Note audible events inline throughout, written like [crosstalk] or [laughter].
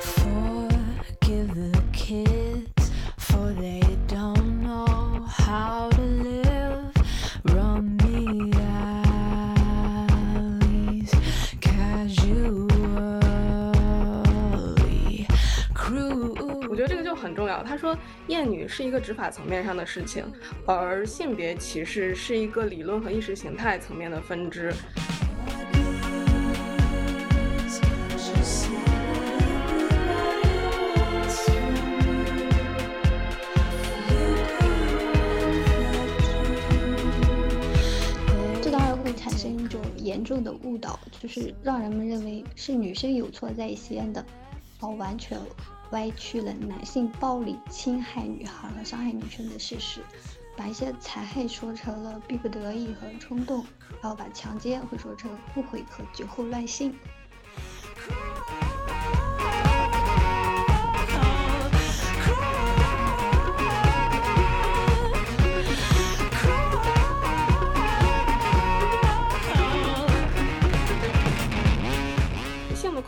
For 他说，厌女是一个执法层面上的事情，而性别歧视是一个理论和意识形态层面的分支。这当然会产生一种严重的误导，就是让人们认为是女生有错在先的，而完全歪曲了男性暴力侵害女孩和伤害女生的事实，把一些残害说成了逼不得已和冲动，然后把强奸会说成误会和酒后乱性。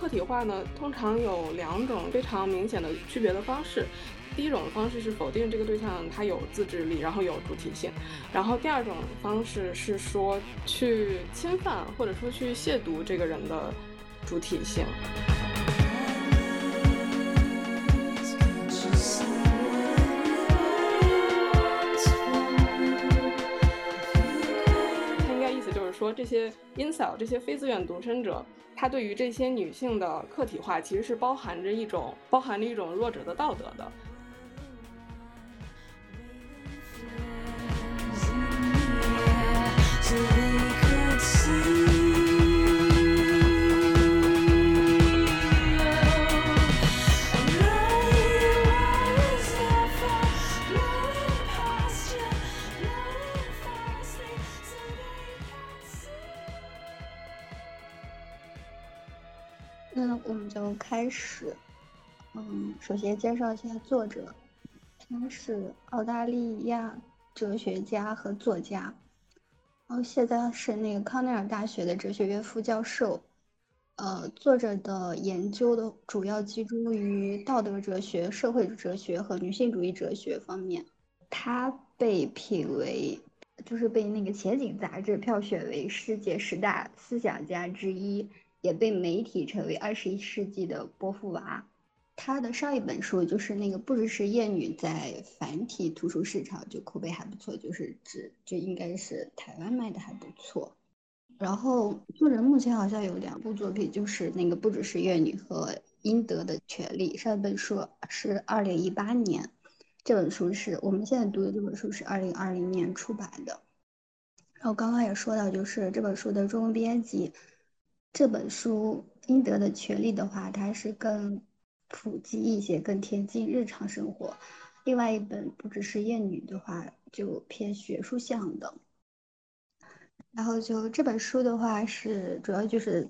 个体化呢，通常有两种非常明显的区别的方式。第一种方式是否定这个对象他有自制力，然后有主体性；然后第二种方式是说去侵犯或者说去亵渎这个人的主体性。说，这些 i n s e l 这些非自愿独身者，他对于这些女性的客体化，其实是包含着一种包含着一种弱者的道德的。介绍一下作者，他是澳大利亚哲学家和作家，然后现在是那个康奈尔大学的哲学院副教授。呃，作者的研究的主要集中于道德哲学、社会哲学和女性主义哲学方面。他被评为，就是被那个前景杂志票选为世界十大思想家之一。也被媒体称为二十一世纪的波伏娃。他的上一本书就是那个《不只是厌女》，在繁体图书市场就口碑还不错，就是指就应该是台湾卖的还不错。然后作者目前好像有两部作品，就是那个《不只是厌女》和《应得的权利》。上一本书是二零一八年，这本书是我们现在读的这本书是二零二零年出版的。然后刚刚也说到，就是这本书的中文编辑。这本书《应得的权利》的话，它是更普及一些，更贴近日常生活。另外一本不只是厌女的话，就偏学术向的。然后就这本书的话，是主要就是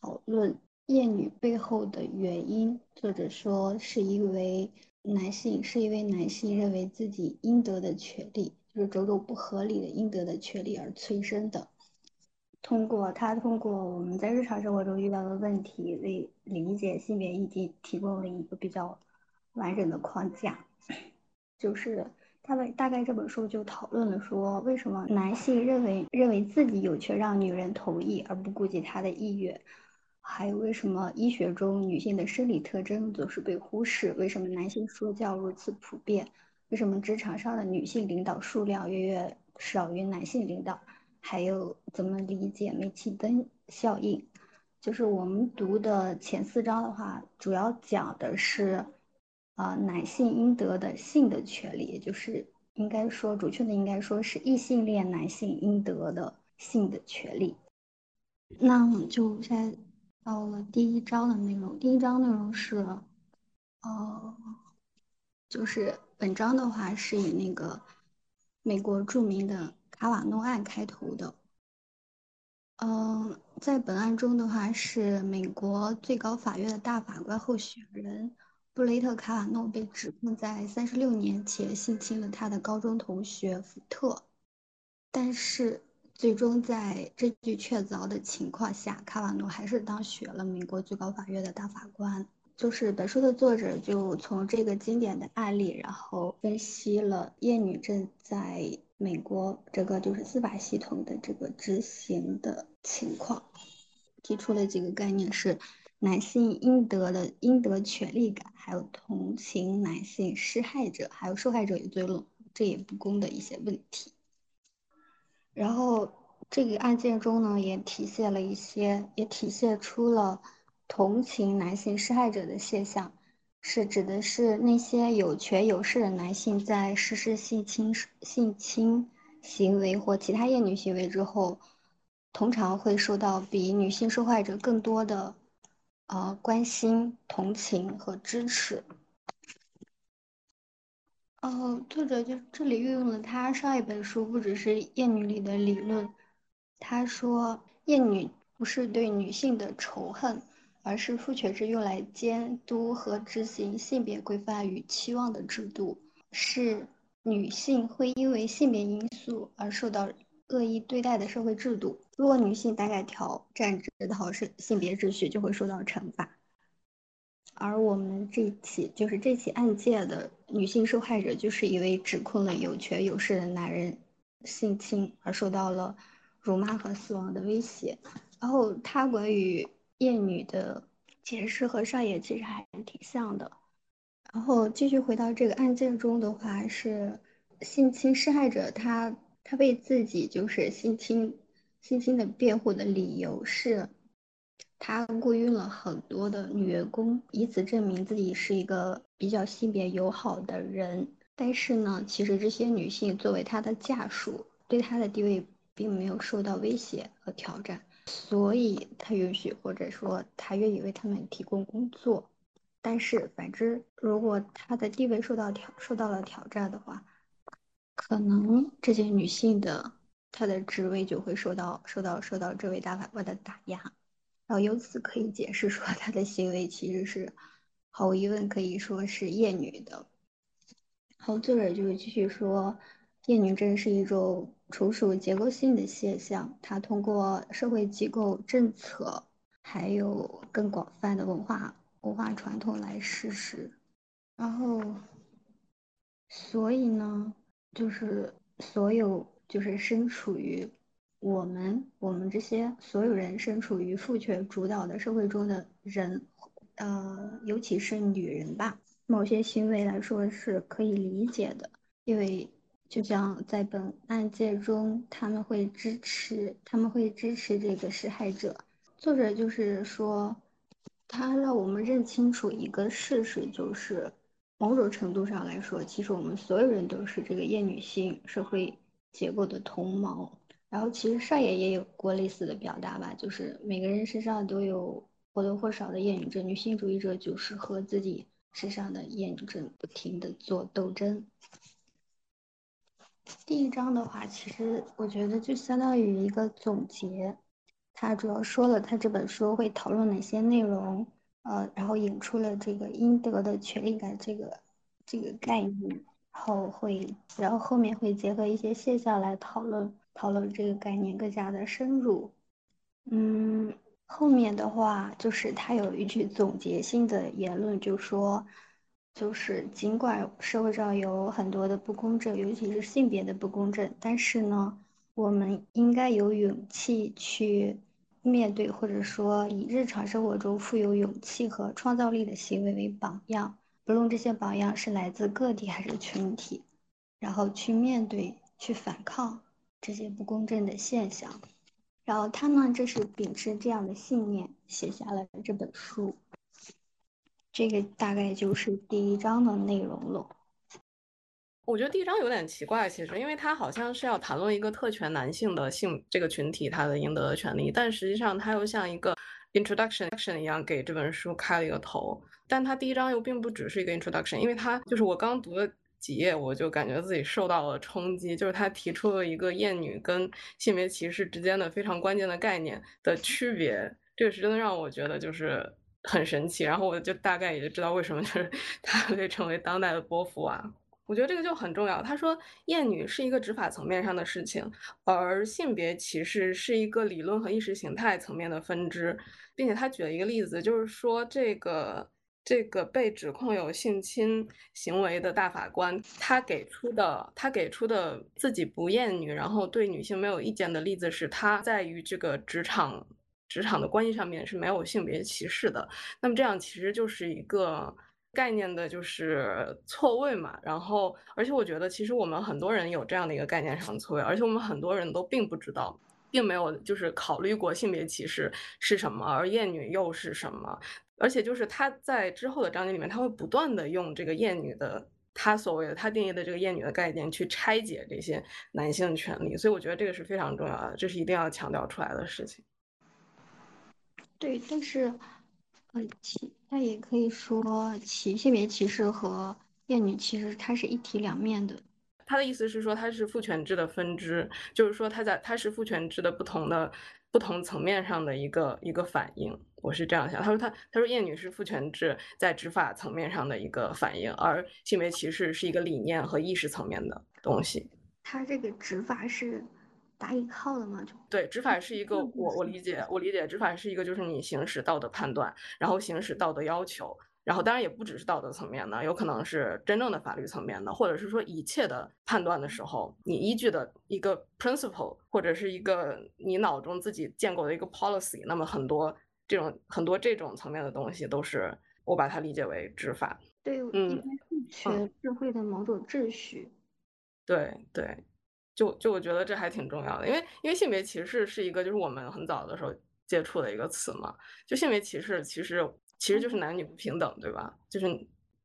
讨论厌女背后的原因。作者说，是因为男性，是因为男性认为自己应得的权利，就是种种不合理的应得的权利而催生的。通过他通过我们在日常生活中遇到的问题，为理解性别议题提供了一个比较完整的框架。就是他们大概这本书就讨论了说，为什么男性认为认为自己有权让女人同意而不顾及她的意愿，还有为什么医学中女性的生理特征总是被忽视，为什么男性说教如此普遍，为什么职场上的女性领导数量远远少于男性领导。还有怎么理解煤气灯效应？就是我们读的前四章的话，主要讲的是，啊，男性应得的性的权利，也就是应该说，准确的应该说是异性恋男性应得的性的权利。那我们就现在到了第一章的内容。第一章内容是，呃，就是本章的话是以那个美国著名的。卡瓦诺案开头的，嗯，在本案中的话，是美国最高法院的大法官候选人布雷特·卡瓦诺被指控在三十六年前性侵了他的高中同学福特，但是最终在证据确凿的情况下，卡瓦诺还是当选了美国最高法院的大法官。就是本书的作者就从这个经典的案例，然后分析了厌女症在美国这个就是司法系统的这个执行的情况，提出了几个概念是男性应得的应得权利感，还有同情男性施害者，还有受害者有罪论这也不公的一些问题。然后这个案件中呢，也体现了一些，也体现出了同情男性施害者的现象，是指的是那些有权有势的男性在实施性侵性侵行为或其他厌女行为之后，通常会受到比女性受害者更多的呃关心、同情和支持。哦，作者就这里运用了他上一本书不只是《厌女》里的理论，他说厌女不是对女性的仇恨，而是父权制用来监督和执行性别规范与期望的制度，是女性会因为性别因素而受到恶意对待的社会制度。如果女性胆敢挑战这套是性别秩序，就会受到惩罚。而我们这起就是这起案件的女性受害者，就是一位指控了有权有势的男人性侵而受到了辱骂和死亡的威胁。然后他关于厌女的解释和上野其实还挺像的。然后继续回到这个案件中的话，是性侵施害者他他为自己就是性侵性侵的辩护的理由是。他雇佣了很多的女员工，以此证明自己是一个比较性别友好的人。但是呢，其实这些女性作为他的下属，对他的地位并没有受到威胁和挑战，所以他允许或者说他愿意为他们提供工作。但是反之，如果他的地位受到挑受到了挑战的话，可能这些女性的她的职位就会受到受到受到这位大法官的打压。然后由此可以解释说，他的行为其实是毫无疑问可以说是厌女的。好，作者就是继续说，厌女症是一种纯属结构性的现象，它通过社会机构、政策，还有更广泛的文化文化传统来实施。然后，所以呢，就是所有就是身处于。我们我们这些所有人身处于父权主导的社会中的人，呃，尤其是女人吧，某些行为来说是可以理解的，因为就像在本案件中，他们会支持，他们会支持这个施害者。作者就是说，他让我们认清楚一个事实，就是某种程度上来说，其实我们所有人都是这个厌女性社会结构的同谋。然后其实上野也有过类似的表达吧，就是每个人身上都有或多或少的厌女症，女性主义者就是和自己身上的厌女症不停的做斗争。第一章的话，其实我觉得就相当于一个总结，它主要说了他这本书会讨论哪些内容，呃，然后引出了这个应得的权利感这个这个概念，然后会，然后后面会结合一些现象来讨论。讨论这个概念更加的深入，嗯，后面的话就是他有一句总结性的言论，就说，就是尽管社会上有很多的不公正，尤其是性别的不公正，但是呢，我们应该有勇气去面对，或者说以日常生活中富有勇气和创造力的行为为榜样，不论这些榜样是来自个体还是群体，然后去面对，去反抗。这些不公正的现象，然后他呢，这是秉持这样的信念写下了这本书。这个大概就是第一章的内容了。我觉得第一章有点奇怪，其实，因为它好像是要谈论一个特权男性的性这个群体他的应得的权利，但实际上它又像一个 introduction 一样给这本书开了一个头。但它第一章又并不只是一个 introduction，因为它就是我刚读的。几页我就感觉自己受到了冲击，就是他提出了一个厌女跟性别歧视之间的非常关键的概念的区别，这个是真的让我觉得就是很神奇。然后我就大概也就知道为什么就是 [laughs] 他被称为当代的波伏娃。我觉得这个就很重要。他说，厌女是一个执法层面上的事情，而性别歧视是一个理论和意识形态层面的分支，并且他举了一个例子，就是说这个这个被指控有性侵行为的大法官，他给出的他给出的自己不厌女，然后对女性没有意见的例子是，他在于这个职场职场的关系上面是没有性别歧视的。那么这样其实就是一个。概念的就是错位嘛，然后而且我觉得其实我们很多人有这样的一个概念上的错位，而且我们很多人都并不知道，并没有就是考虑过性别歧视是什么，而厌女又是什么，而且就是他在之后的章节里面，他会不断的用这个厌女的他所谓的他定义的这个厌女的概念去拆解这些男性权利，所以我觉得这个是非常重要的，这是一定要强调出来的事情。对，但是，呃，歧，那也可以说歧性别歧视和厌女其实它是一体两面的。他的意思是说，它是父权制的分支，就是说，它在它是父权制的不同的不同层面上的一个一个反应。我是这样想。他说他他说厌女是父权制在执法层面上的一个反应，而性别歧视是一个理念和意识层面的东西。他这个执法是打引号的嘛？就对，执法是一个我我理解我理解执法是一个就是你行使道德判断，然后行使道德要求。然后当然也不只是道德层面的，有可能是真正的法律层面的，或者是说一切的判断的时候，你依据的一个 principle 或者是一个你脑中自己建构的一个 policy，那么很多这种很多这种层面的东西都是我把它理解为执法。对，嗯因为父权社会的某种秩序。对对，就就我觉得这还挺重要的，因为因为性别歧视是一个就是我们很早的时候接触的一个词嘛，就性别歧视其实其实就是男女不平等，对吧？就是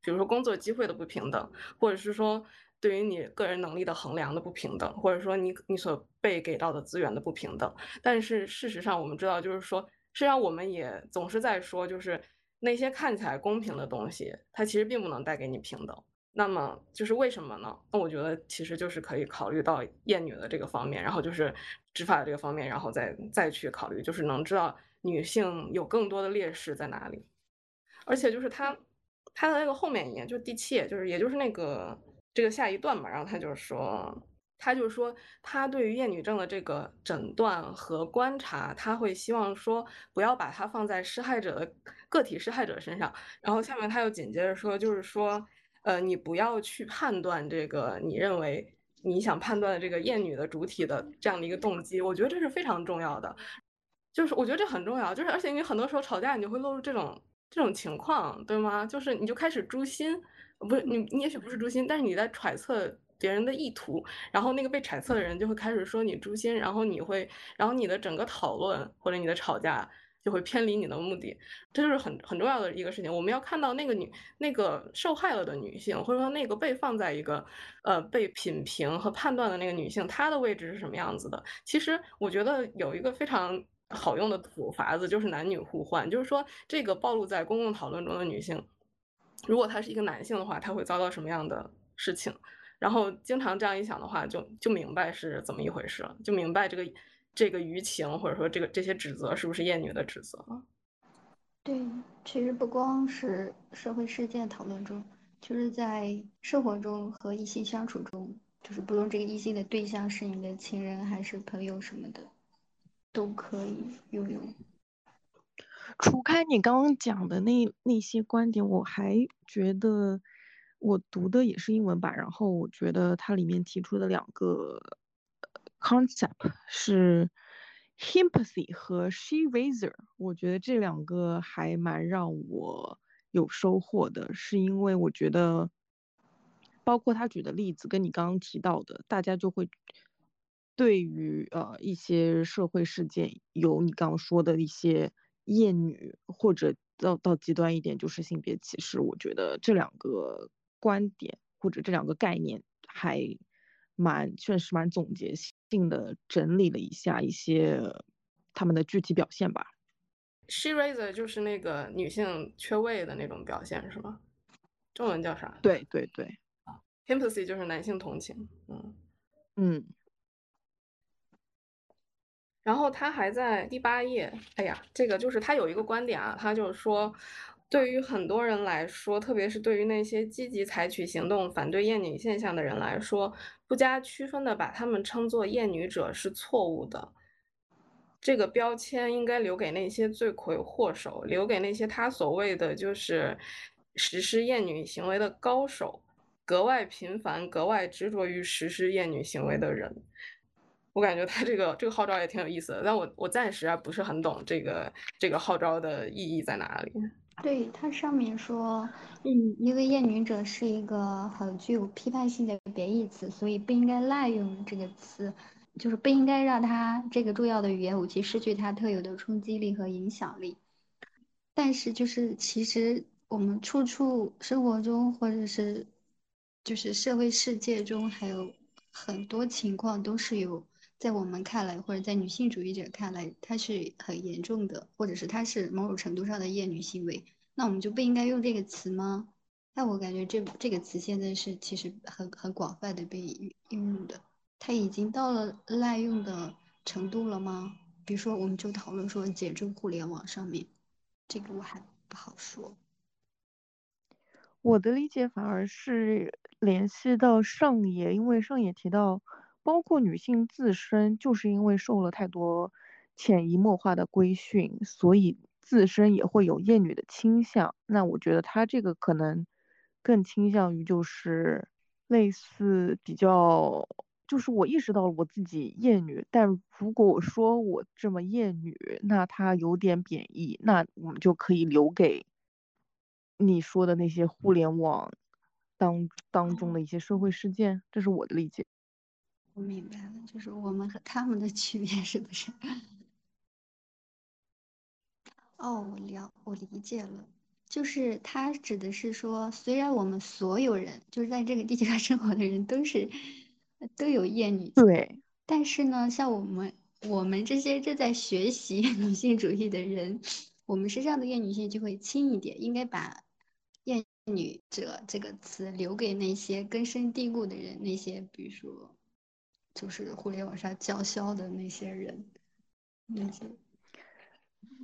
比如说工作机会的不平等，或者是说对于你个人能力的衡量的不平等，或者说你你所被给到的资源的不平等。但是事实上我们知道，就是说，实际上我们也总是在说，就是那些看起来公平的东西，它其实并不能带给你平等。那么就是为什么呢？那我觉得其实就是可以考虑到厌女的这个方面，然后就是执法的这个方面，然后再再去考虑，就是能知道女性有更多的劣势在哪里。而且就是他他的那个后面一页，就是第七页，就是也就是那个这个下一段嘛，然后他就说，他就说他对于厌女症的这个诊断和观察，他会希望说不要把它放在施害者的个体施害者身上。然后下面他又紧接着说，就是说，呃，你不要去判断这个你认为你想判断的这个厌女的主体的这样的一个动机，我觉得这是非常重要的。就是我觉得这很重要，就是而且你很多时候吵架，你就会落入这种这种情况，对吗？就是你就开始诛心，不是你你也许不是诛心，但是你在揣测别人的意图，然后那个被揣测的人就会开始说你诛心，然后你会，然后你的整个讨论或者你的吵架就会偏离你的目的，这就是很很重要的一个事情。我们要看到那个女那个受害了的女性，或者说那个被放在一个呃被品评和判断的那个女性，她的位置是什么样子的。其实我觉得有一个非常好用的土法子，就是男女互换，就是说这个暴露在公共讨论中的女性，如果她是一个男性的话，她会遭到什么样的事情？然后经常这样一想的话，就就明白是怎么一回事了，就明白这个这个舆情或者说这个这些指责是不是厌女的指责了。对，其实不光是社会事件讨论中，就是在生活中和异性相处中，就是不论这个异性的对象是你的亲人还是朋友什么的，都可以拥有。除开你刚刚讲的那那些观点，我还觉得我读的也是英文版，然后我觉得它里面提出的两个呃 concept 是 empathy 和 she razor，我觉得这两个还蛮让我有收获的，是因为我觉得包括他举的例子跟你刚刚提到的，大家就会对于呃一些社会事件有你刚刚说的一些厌女，或者到到极端一点就是性别歧视。我觉得这两个观点或者这两个概念还蛮确实蛮总结性的整理了一下一些他们的具体表现吧。She raiser 就是那个女性缺位的那种表现是吗？中文叫啥对对对，？Empathy 就是男性同情，嗯。嗯然后他还在第八页，哎呀，这个就是他有一个观点啊，他就是说，对于很多人来说，特别是对于那些积极采取行动反对厌女现象的人来说，不加区分的把他们称作厌女者是错误的。这个标签应该留给那些罪魁祸首，留给那些他所谓的就是实施厌女行为的高手，格外频繁、格外执着于实施厌女行为的人。我感觉他这个这个号召也挺有意思的，但我我暂时啊不是很懂这个这个号召的意义在哪里。对，它上面说，嗯，因为厌女者是一个很具有批判性的贬义词，所以不应该滥用这个词，就是不应该让它这个重要的语言武器失去它特有的冲击力和影响力。但是，就是其实我们处处生活中，或者是就是社会世界中，还有很多情况都是有，在我们看来，或者在女性主义者看来，它是很严重的，或者是它是某种程度上的厌女行为。那我们就不应该用这个词吗？那我感觉这这个词现在是其实很很广泛的被应用的，它已经到了滥用的程度了吗？比如说，我们就讨论说简中互联网上面，这个我还不好说。我的理解反而是联系到上野，因为上野提到，包括女性自身，就是因为受了太多潜移默化的规训，所以自身也会有厌女的倾向。那我觉得她这个可能更倾向于就是类似比较，就是我意识到了我自己厌女，但如果我说我这么厌女，那它有点贬义，那我们就可以留给。你说的那些互联网当当中的一些社会事件，这是我的理解。我明白了，就是我们和他们的区别是不是？哦，我了，我理解了，就是他指的是说，虽然我们所有人，就是在这个地球上生活的人，都是都有厌女，对，但是呢，像我们我们这些正在学习女性主义的人，我们身上的厌女性就会轻一点，应该把。厌女者这个词留给那些根深蒂固的人，那些比如说，就是互联网上叫嚣的那些人，那些，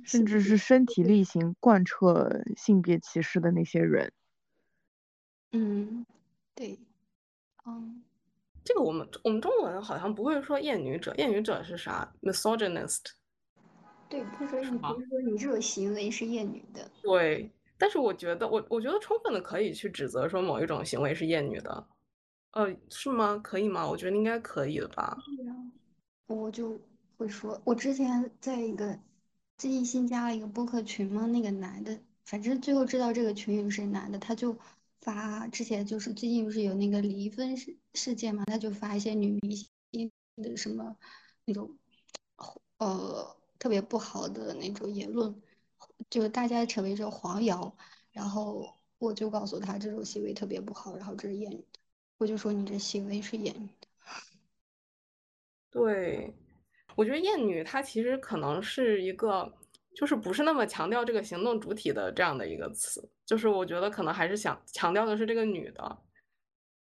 甚至是身体力行贯彻性别歧视的那些人。嗯，对，嗯，这个我们我们中文好像不会说厌女者，厌女者是啥？misogynist。对，不是说你不是说你这种行为是厌女的。对。但是我觉得，我我觉得充分的可以去指责说某一种行为是厌女的，呃，是吗？可以吗？我觉得应该可以的吧。我就会说，我之前在一个最近新加了一个播客群嘛，那个男的，反正最后知道这个群有是男的，他就发之前就是最近不是有那个离婚事事件嘛，他就发一些女明星的什么那种呃特别不好的那种言论。就大家成为这黄谣，然后我就告诉他这种行为特别不好，然后这是厌女的，我就说你这行为是厌女。对，我觉得厌女它其实可能是一个，就是不是那么强调这个行动主体的这样的一个词，就是我觉得可能还是想强调的是这个女的，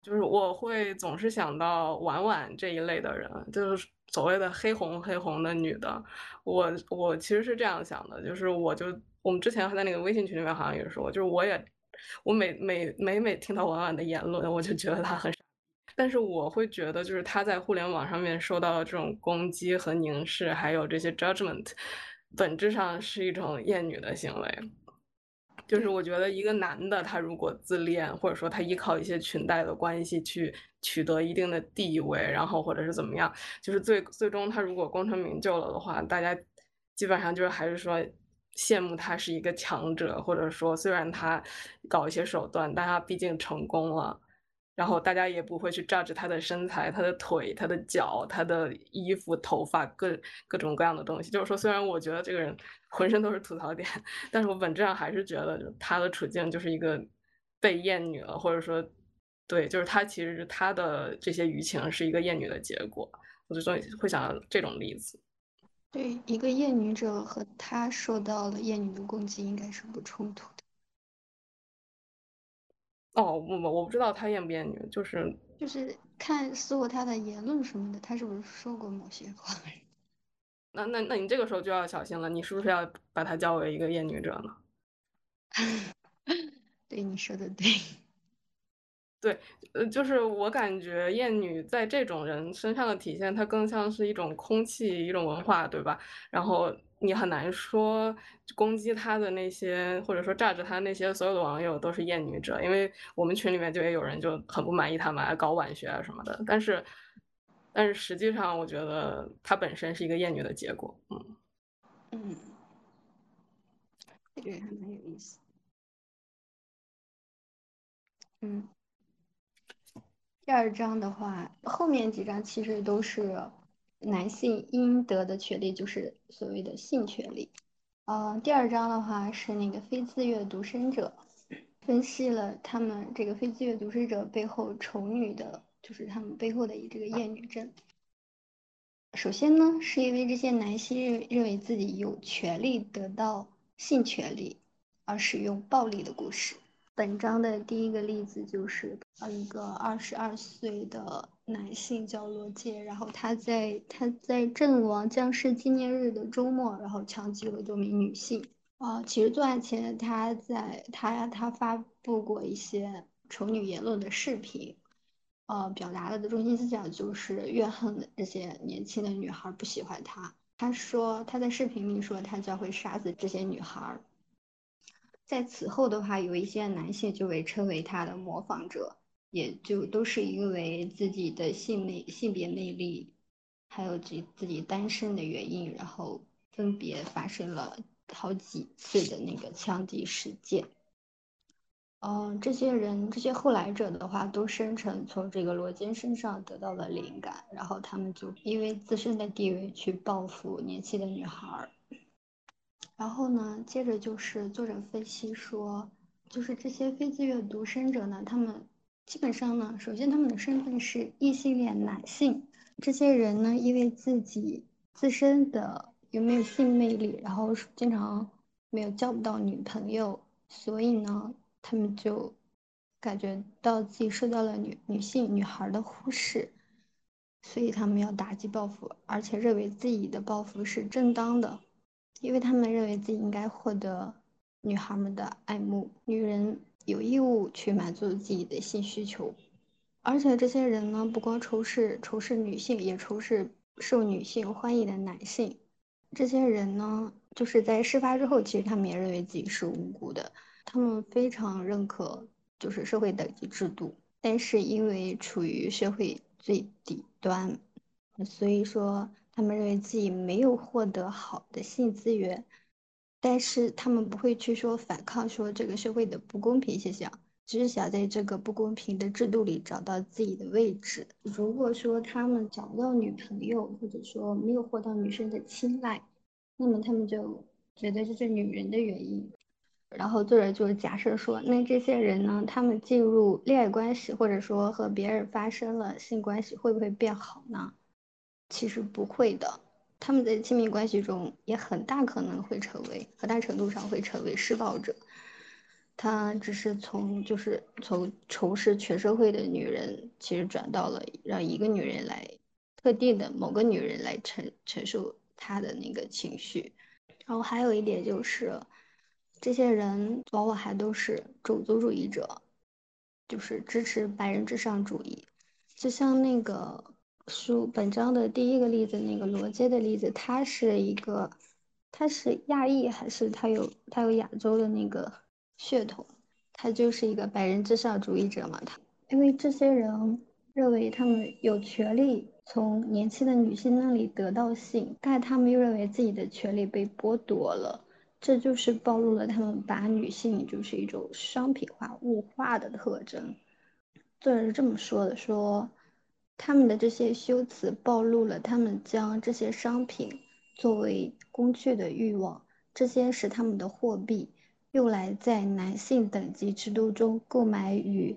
就是我会总是想到婉婉这一类的人，就是所谓的黑红黑红的女的，我我其实是这样想的，就是我就。我们之前还在那个微信群里面好像也说，就是我也，我每每每每听到婉婉的言论，我就觉得她很傻。但是我会觉得，就是她在互联网上面受到的这种攻击和凝视，还有这些 judgment，本质上是一种厌女的行为。就是我觉得一个男的，他如果自恋，或者说他依靠一些裙带的关系去取得一定的地位，然后或者是怎么样，就是最最终他如果功成名就了的话，大家基本上就是还是说。羡慕他是一个强者，或者说虽然他搞一些手段，但他毕竟成功了。然后大家也不会去 judge 他的身材、他的腿、他的脚、他的衣服、头发各各种各样的东西。就是说，虽然我觉得这个人浑身都是吐槽点，但是我本质上还是觉得他的处境就是一个被厌女了，或者说，对，就是他其实他的这些舆情是一个厌女的结果。我就说会想到这种例子。对一个厌女者和他受到了厌女的攻击，应该是不冲突的。哦，我我我不知道他厌不厌女，就是就是看搜他的言论什么的，他是不是说过某些话？[laughs] 那那那你这个时候就要小心了，你是不是要把他叫为一个厌女者呢？对你说的对，对，呃，就是我感觉厌女在这种人身上的体现，它更像是一种空气，一种文化，对吧？然后你很难说攻击他的那些，或者说榨着他那些所有的网友都是厌女者，因为我们群里面就也有人就很不满意他们爱搞晚学啊什么的。但是，但是实际上，我觉得它本身是一个厌女的结果。嗯，嗯，这个还蛮有意思。嗯，第二章的话，后面几章其实都是男性应得的权利，就是所谓的性权利。呃，第二章的话是那个非自愿独身者，分析了他们这个非自愿独身者背后丑女的，就是他们背后的这个厌女症。首先呢，是因为这些男性认认为自己有权利得到性权利，而使用暴力的故事。本章的第一个例子就是呃一个二十二岁的男性叫罗杰，然后他在他在阵亡将士纪念日的周末，然后枪击了多名女性。啊、其实作案前他在他他发布过一些丑女言论的视频，呃，表达了的中心思想就是怨恨这些年轻的女孩不喜欢他。他说他在视频里说他将会杀死这些女孩。在此后的话，有一些男性就被称为他的模仿者，也就都是因为自己的性魅、性别魅力，还有自自己单身的原因，然后分别发生了好几次的那个枪击事件。嗯，这些人，这些后来者的话，都声称从这个罗坚身上得到了灵感，然后他们就因为自身的地位去报复年轻的女孩儿。然后呢，接着就是作者分析说，就是这些非自愿独身者呢，他们基本上呢，首先他们的身份是异性恋男性。这些人呢，因为自己自身的有没有性魅力，然后经常没有交不到女朋友，所以呢，他们就感觉到自己受到了女女性女孩的忽视，所以他们要打击报复，而且认为自己的报复是正当的。因为他们认为自己应该获得女孩们的爱慕，女人有义务去满足自己的性需求，而且这些人呢，不光仇视仇视女性，也仇视受女性欢迎的男性。这些人呢，就是在事发之后，其实他们也认为自己是无辜的，他们非常认可就是社会等级制度，但是因为处于社会最底端，所以说。他们认为自己没有获得好的性资源，但是他们不会去说反抗，说这个社会的不公平现象，只是想在这个不公平的制度里找到自己的位置。如果说他们找不到女朋友，或者说没有获得女生的青睐，那么他们就觉得这是女人的原因。然后作者就假设说，那这些人呢，他们进入恋爱关系，或者说和别人发生了性关系，会不会变好呢？其实不会的，他们在亲密关系中也很大可能会成为，很大程度上会成为施暴者。他只是从就是从仇视全社会的女人，其实转到了让一个女人来，特定的某个女人来承承受他的那个情绪。然后还有一点就是，这些人往往还都是种族主义者，就是支持白人至上主义，就像那个。书本章的第一个例子，那个罗杰的例子，他是一个，他是亚裔还是他有他有亚洲的那个血统？他就是一个白人至上主义者嘛。他因为这些人认为他们有权利从年轻的女性那里得到性，但他们又认为自己的权利被剥夺了，这就是暴露了他们把女性就是一种商品化、物化的特征。作者是这么说的：说。他们的这些修辞暴露了他们将这些商品作为工具的欲望，这些是他们的货币，用来在男性等级制度中购买与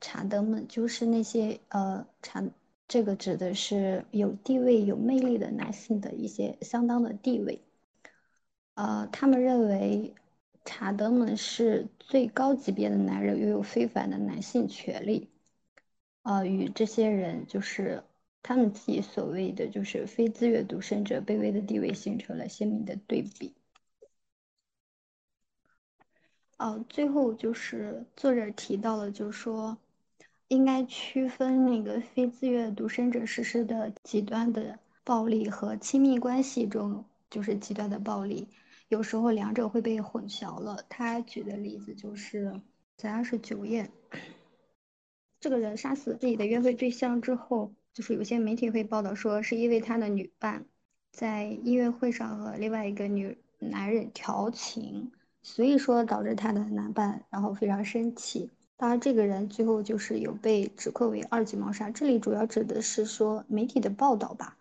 查德们，就是那些呃查，这个指的是有地位、有魅力的男性的一些相当的地位。呃，他们认为查德们是最高级别的男人，拥有非凡的男性权利。呃，与这些人就是他们自己所谓的就是非自愿独身者卑微的地位形成了鲜明的对比。哦，最后就是作者提到了，就是说应该区分那个非自愿独身者实施的极端的暴力和亲密关系中就是极端的暴力，有时候两者会被混淆了。他举的例子就是在二十九页，这个人杀死自己的约会对象之后，就是有些媒体会报道说，是因为他的女伴在音乐会上和另外一个女男人调情。所以说导致他的男伴然后非常生气，当然这个人最后就是有被指控为二级谋杀。这里主要指的是说媒体的报道吧，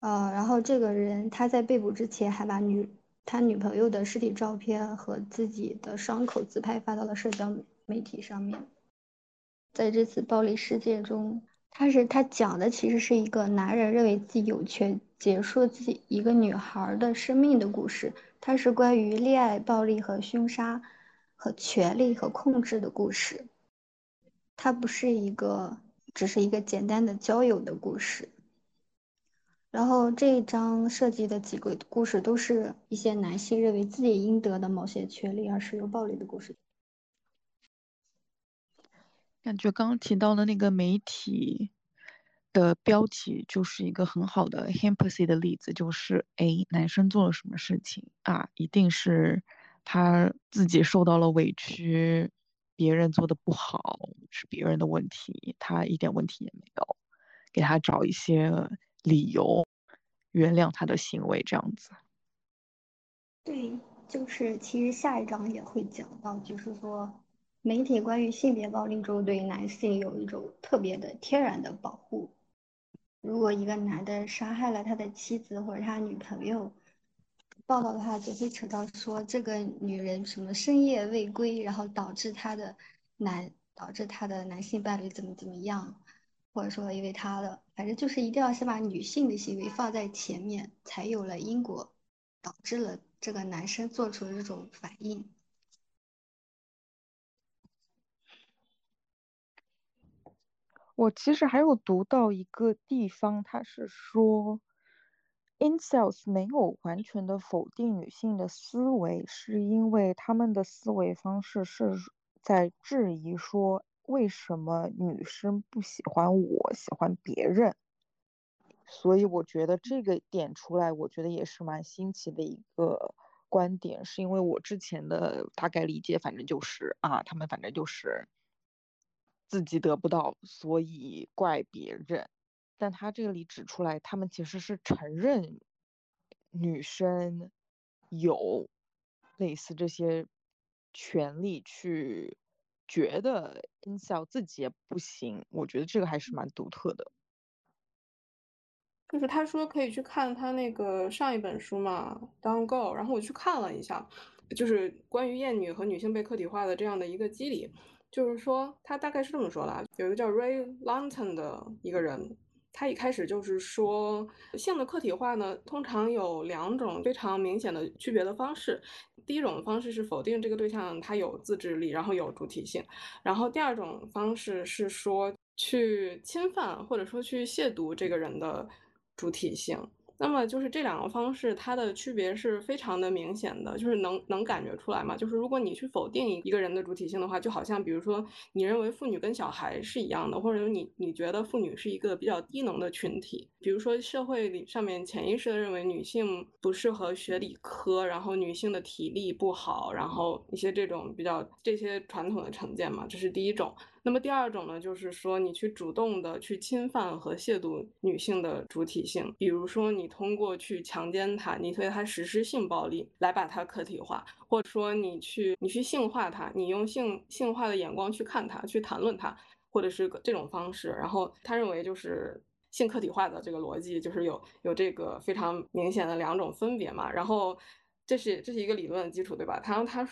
呃，然后这个人他在被捕之前还把女他女朋友的尸体照片和自己的伤口自拍发到了社交媒体上面。在这次暴力事件中，他是他讲的其实是一个男人认为自己有权结束自己一个女孩的生命的故事。它是关于恋爱暴力和凶杀，和权力和控制的故事。它不是一个，只是一个简单的交友的故事。然后这一章涉及的几个故事都是一些男性认为自己应得的某些权利而使用暴力的故事。感觉刚刚提到的那个媒体。的标题就是一个很好的 empathy 的例子，就是哎，男生做了什么事情啊？一定是他自己受到了委屈，别人做的不好是别人的问题，他一点问题也没有，给他找一些理由，原谅他的行为，这样子。对，就是其实下一章也会讲到，就是说媒体关于性别暴力中对男性有一种特别的天然的保护。如果一个男的杀害了他的妻子或者他女朋友，报道的话就会扯到说这个女人什么深夜未归，然后导致他的男导致他的男性伴侣怎么怎么样，或者说因为他的，反正就是一定要先把女性的行为放在前面，才有了因果，导致了这个男生做出这种反应。我其实还有读到一个地方，他是说，incels 没有完全的否定女性的思维，是因为他们的思维方式是在质疑说，为什么女生不喜欢我，喜欢别人？所以我觉得这个点出来，我觉得也是蛮新奇的一个观点，是因为我之前的大概理解，反正就是啊，他们反正就是。自己得不到，所以怪别人。但他这里指出来，他们其实是承认女生有类似这些权利，去觉得 insel 自己也不行。我觉得这个还是蛮独特的。就是他说可以去看他那个上一本书嘛，Down Go，然后我去看了一下，就是关于厌女和女性被客体化的这样的一个机理。就是说，他大概是这么说的：有一个叫 Ray Lawton 的一个人，他一开始就是说，性的客体化呢，通常有两种非常明显的区别的方式。第一种方式是否定这个对象他有自制力，然后有主体性；然后第二种方式是说去侵犯或者说去亵渎这个人的主体性。那么就是这两个方式，它的区别是非常的明显的，就是能能感觉出来嘛。就是如果你去否定一个人的主体性的话，就好像比如说你认为妇女跟小孩是一样的，或者你你觉得妇女是一个比较低能的群体，比如说社会里上面潜意识的认为女性不适合学理科，然后女性的体力不好，然后一些这种比较这些传统的成见嘛，这是第一种。那么第二种呢，就是说你去主动的去侵犯和亵渎女性的主体性，比如说你通过去强奸她，你对她实施性暴力来把她客体化，或者说你去你去性化她，你用性性化的眼光去看她，去谈论她，或者是这种方式。然后他认为就是性客体化的这个逻辑就是有有这个非常明显的两种分别嘛。然后这是这是一个理论的基础，对吧？他他。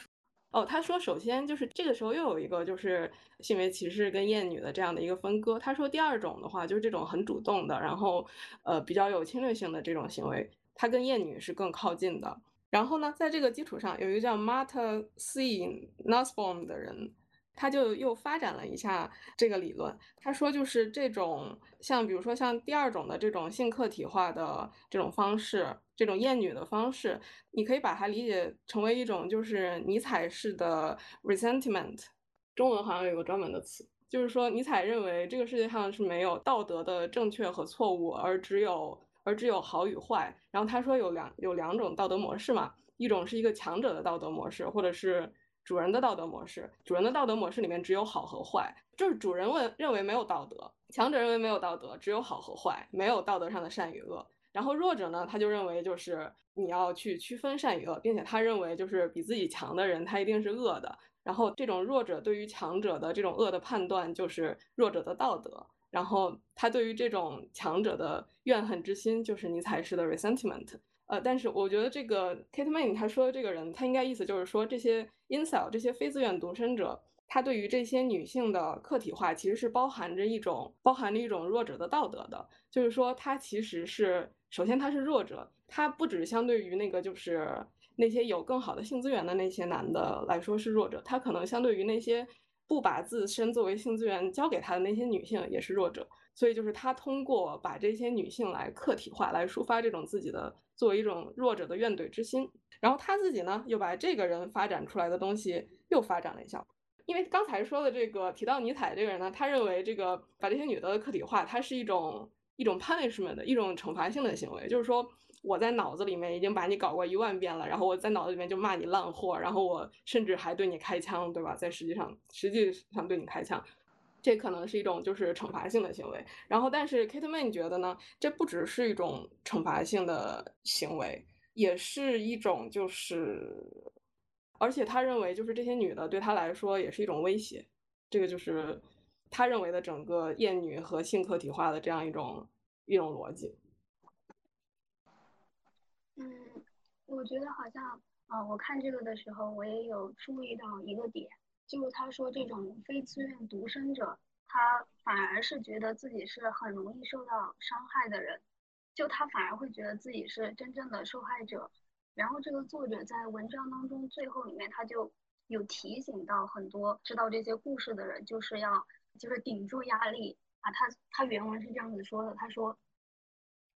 哦，他说，首先就是这个时候又有一个就是性别歧视跟厌女的这样的一个分割。他说，第二种的话就是这种很主动的，然后呃比较有侵略性的这种行为，他跟厌女是更靠近的。然后呢，在这个基础上，有一个叫 Marta C. Nussbaum 的人，他就又发展了一下这个理论。他说，就是这种像比如说像第二种的这种性客体化的这种方式，这种厌女的方式，你可以把它理解成为一种就是尼采式的 resentment。中文好像有个专门的词，就是说尼采认为这个世界上是没有道德的正确和错误，而只有而只有好与坏。然后他说有两有两种道德模式嘛，一种是一个强者的道德模式，或者是主人的道德模式。主人的道德模式里面只有好和坏，就是主人问认为没有道德，强者认为没有道德，只有好和坏，没有道德上的善与恶。然后弱者呢，他就认为就是你要去区分善与恶，并且他认为就是比自己强的人，他一定是恶的。然后这种弱者对于强者的这种恶的判断，就是弱者的道德。然后他对于这种强者的怨恨之心，就是尼采式的 resentment。呃，但是我觉得这个 Kate Manne 他说的这个人，他应该意思就是说，这些 i n s e l 这些非自愿独身者，他对于这些女性的客体化，其实是包含着一种包含着一种弱者的道德的。就是说，他其实是首先他是弱者，他不只相对于那个就是那些有更好的性资源的那些男的来说是弱者，他可能相对于那些不把自身作为性资源交给他的那些女性也是弱者。所以就是他通过把这些女性来客体化，来抒发这种自己的作为一种弱者的怨怼之心。然后他自己呢，又把这个人发展出来的东西又发展了一下。因为刚才说的这个提到尼采这个人呢，他认为这个把这些女的客体化，它是一种一种 punishment 的一种惩罚性的行为，就是说我在脑子里面已经把你搞过一万遍了，然后我在脑子里面就骂你烂货，然后我甚至还对你开枪，对吧？在实际上实际上对你开枪。这可能是一种就是惩罚性的行为，然后但是 Kate Manne 觉得呢，这不只是一种惩罚性的行为，也是一种就是，而且他认为就是这些女的对他来说也是一种威胁，这个就是他认为的整个厌女和性客体化的这样一种一种逻辑。嗯，我觉得好像，呃，我看这个的时候，我也有注意到一个点，就他说这种非自愿独身者，他反而是觉得自己是很容易受到伤害的人，就他反而会觉得自己是真正的受害者。然后这个作者在文章当中最后里面他就有提醒到很多知道这些故事的人，就是要就是顶住压力啊。他他原文是这样子说的，他说。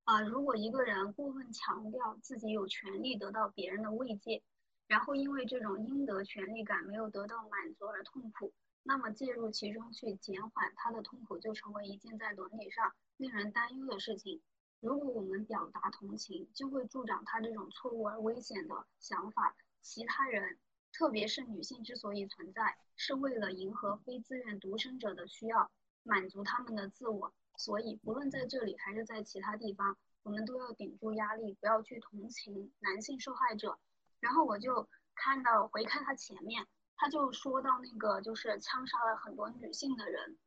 啊，如果一个人过分强调自己有权利得到别人的慰藉，然后因为这种应得权利感没有得到满足而痛苦，那么介入其中去减缓他的痛苦，就成为一件在伦理上令人担忧的事情。如果我们表达同情，就会助长他这种错误而危险的想法。其他人，特别是女性之所以存在，是为了迎合非自愿独身者的需要，满足他们的自我。所以，不论在这里还是在其他地方，我们都要顶住压力，不要去同情男性受害者。然后我就看到回看他前面，他就说到那个就是枪杀了很多女性的人，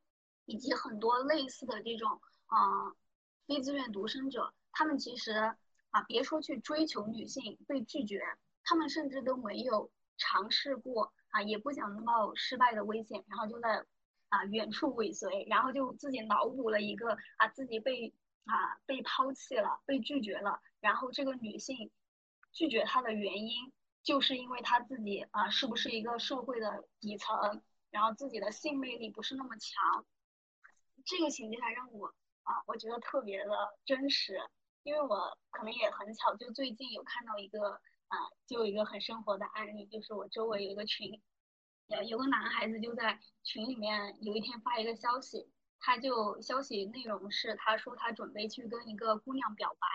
以及很多类似的这种啊、非自愿独身者，他们其实啊别说去追求女性被拒绝，他们甚至都没有尝试过啊，也不想冒失败的危险，然后就在。啊，远处尾随，然后就自己脑补了一个啊，自己被啊被抛弃了，被拒绝了，然后这个女性拒绝他的原因，就是因为他自己啊是不是一个社会的底层，然后自己的性魅力不是那么强，这个情节还让我啊我觉得特别的真实，因为我可能也很巧，就最近有看到一个啊，就一个很生活的案例，就是我周围有一个群。有有个男孩子就在群里面有一天发一个消息，他就消息内容是他说他准备去跟一个姑娘表白，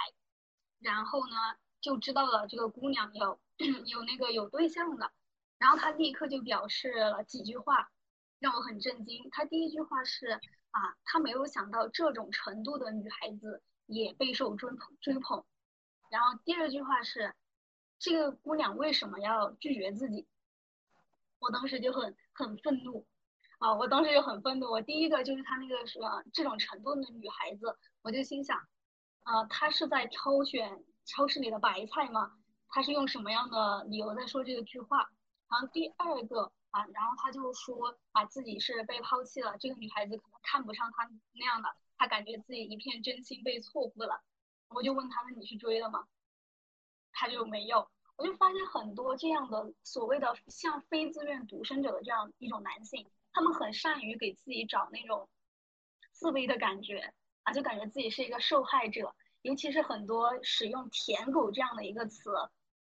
然后呢就知道了这个姑娘有 [clears throat] 有那个有对象的，然后他立刻就表示了几句话，让我很震惊。他第一句话是啊，他没有想到这种程度的女孩子也备受追捧追捧，然后第二句话是这个姑娘为什么要拒绝自己？我当时就很很愤怒，啊，我当时就很愤怒。我第一个就是他那个什么这种程度的女孩子，我就心想，啊，她是在挑选超市里的白菜吗？他是用什么样的理由在说这个句话？然后第二个啊，然后他就说啊自己是被抛弃了，这个女孩子可能看不上他那样的，他感觉自己一片真心被错付了。我就问他，那你去追了吗？他就没有。我就发现很多这样的所谓的像非自愿独身者的这样一种男性，他们很善于给自己找那种自卑的感觉啊，就感觉自己是一个受害者，尤其是很多使用“舔狗”这样的一个词，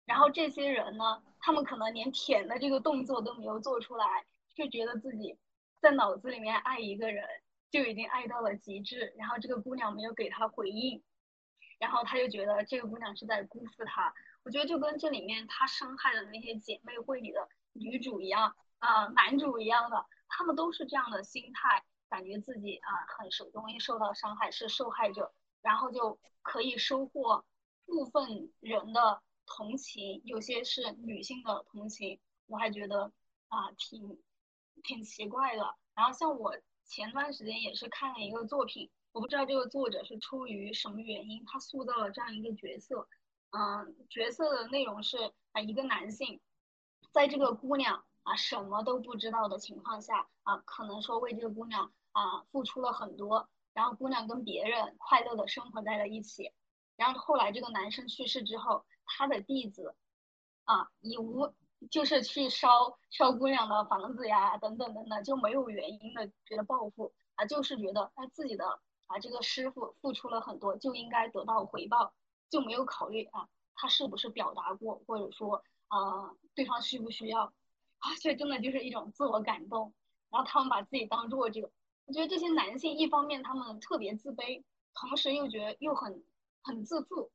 然后这些人呢，他们可能连舔的这个动作都没有做出来，就觉得自己在脑子里面爱一个人就已经爱到了极致，然后这个姑娘没有给他回应，然后他就觉得这个姑娘是在辜负他。我觉得就跟这里面他伤害的那些姐妹会里的女主一样啊、男主一样的，他们都是这样的心态，感觉自己啊、很受容易受到伤害，是受害者，然后就可以收获部分人的同情，有些是女性的同情，我还觉得啊、挺挺奇怪的。然后像我前段时间也是看了一个作品，我不知道这个作者是出于什么原因，他塑造了这样一个角色。嗯，角色的内容是啊，一个男性，在这个姑娘啊什么都不知道的情况下啊，可能说为这个姑娘啊付出了很多，然后姑娘跟别人快乐的生活在了一起，然后后来这个男生去世之后，他的弟子啊以无就是去烧烧姑娘的房子呀，等等等等，就没有原因的觉得报复啊，就是觉得他自己的啊这个师傅付出了很多，就应该得到回报。就没有考虑啊，他是不是表达过，或者说啊、对方需不需要啊？[laughs] 这真的就是一种自我感动。然后他们把自己当弱者，我觉得这些男性一方面他们特别自卑，同时又觉得又很很自负。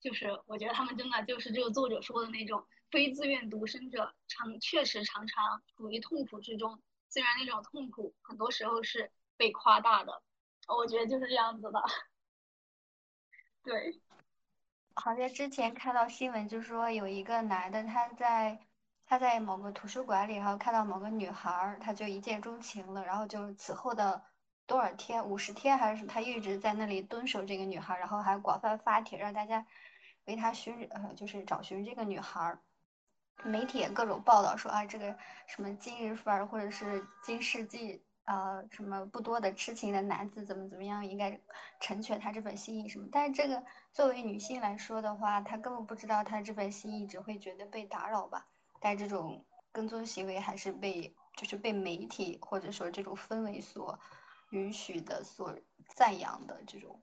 就是我觉得他们真的就是这个作者说的那种非自愿独身者，常确实常常处于痛苦之中。虽然那种痛苦很多时候是被夸大的，我觉得就是这样子的。对，好像之前看到新闻，就说有一个男的，他在他在某个图书馆里，然后看到某个女孩，他就一见钟情了，然后就此后的多少天，五十天还是什么他一直在那里蹲守这个女孩，然后还广泛发帖让大家为他寻呃就是找寻这个女孩。媒体也各种报道说啊，这个什么今日份儿或者是今世纪呃什么不多的痴情的男子怎么怎么样，应该成全他这份心意什么。但是这个作为女性来说的话，她根本不知道她这份心意，只会觉得被打扰吧。但这种跟踪行为还是被就是被媒体或者说这种氛围所允许的、所赞扬的这种。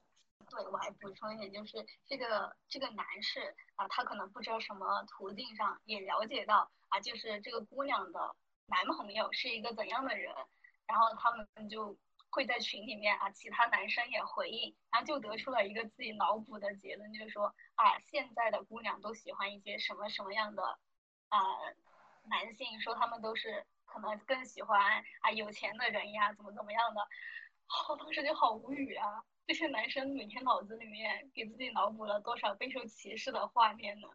对，我还补充一点，就是这个这个男士啊，他可能不知道什么途径上也了解到啊，就是这个姑娘的男朋友是一个怎样的人，然后他们就会在群里面啊，其他男生也回应，然后就得出了一个自己脑补的结论，就是说啊，现在的姑娘都喜欢一些什么什么样的啊男性，说他们都是可能更喜欢啊有钱的人呀，怎么怎么样的，我当时就好无语啊。这些男生每天脑子里面给自己脑补了多少备受歧视的画面呢？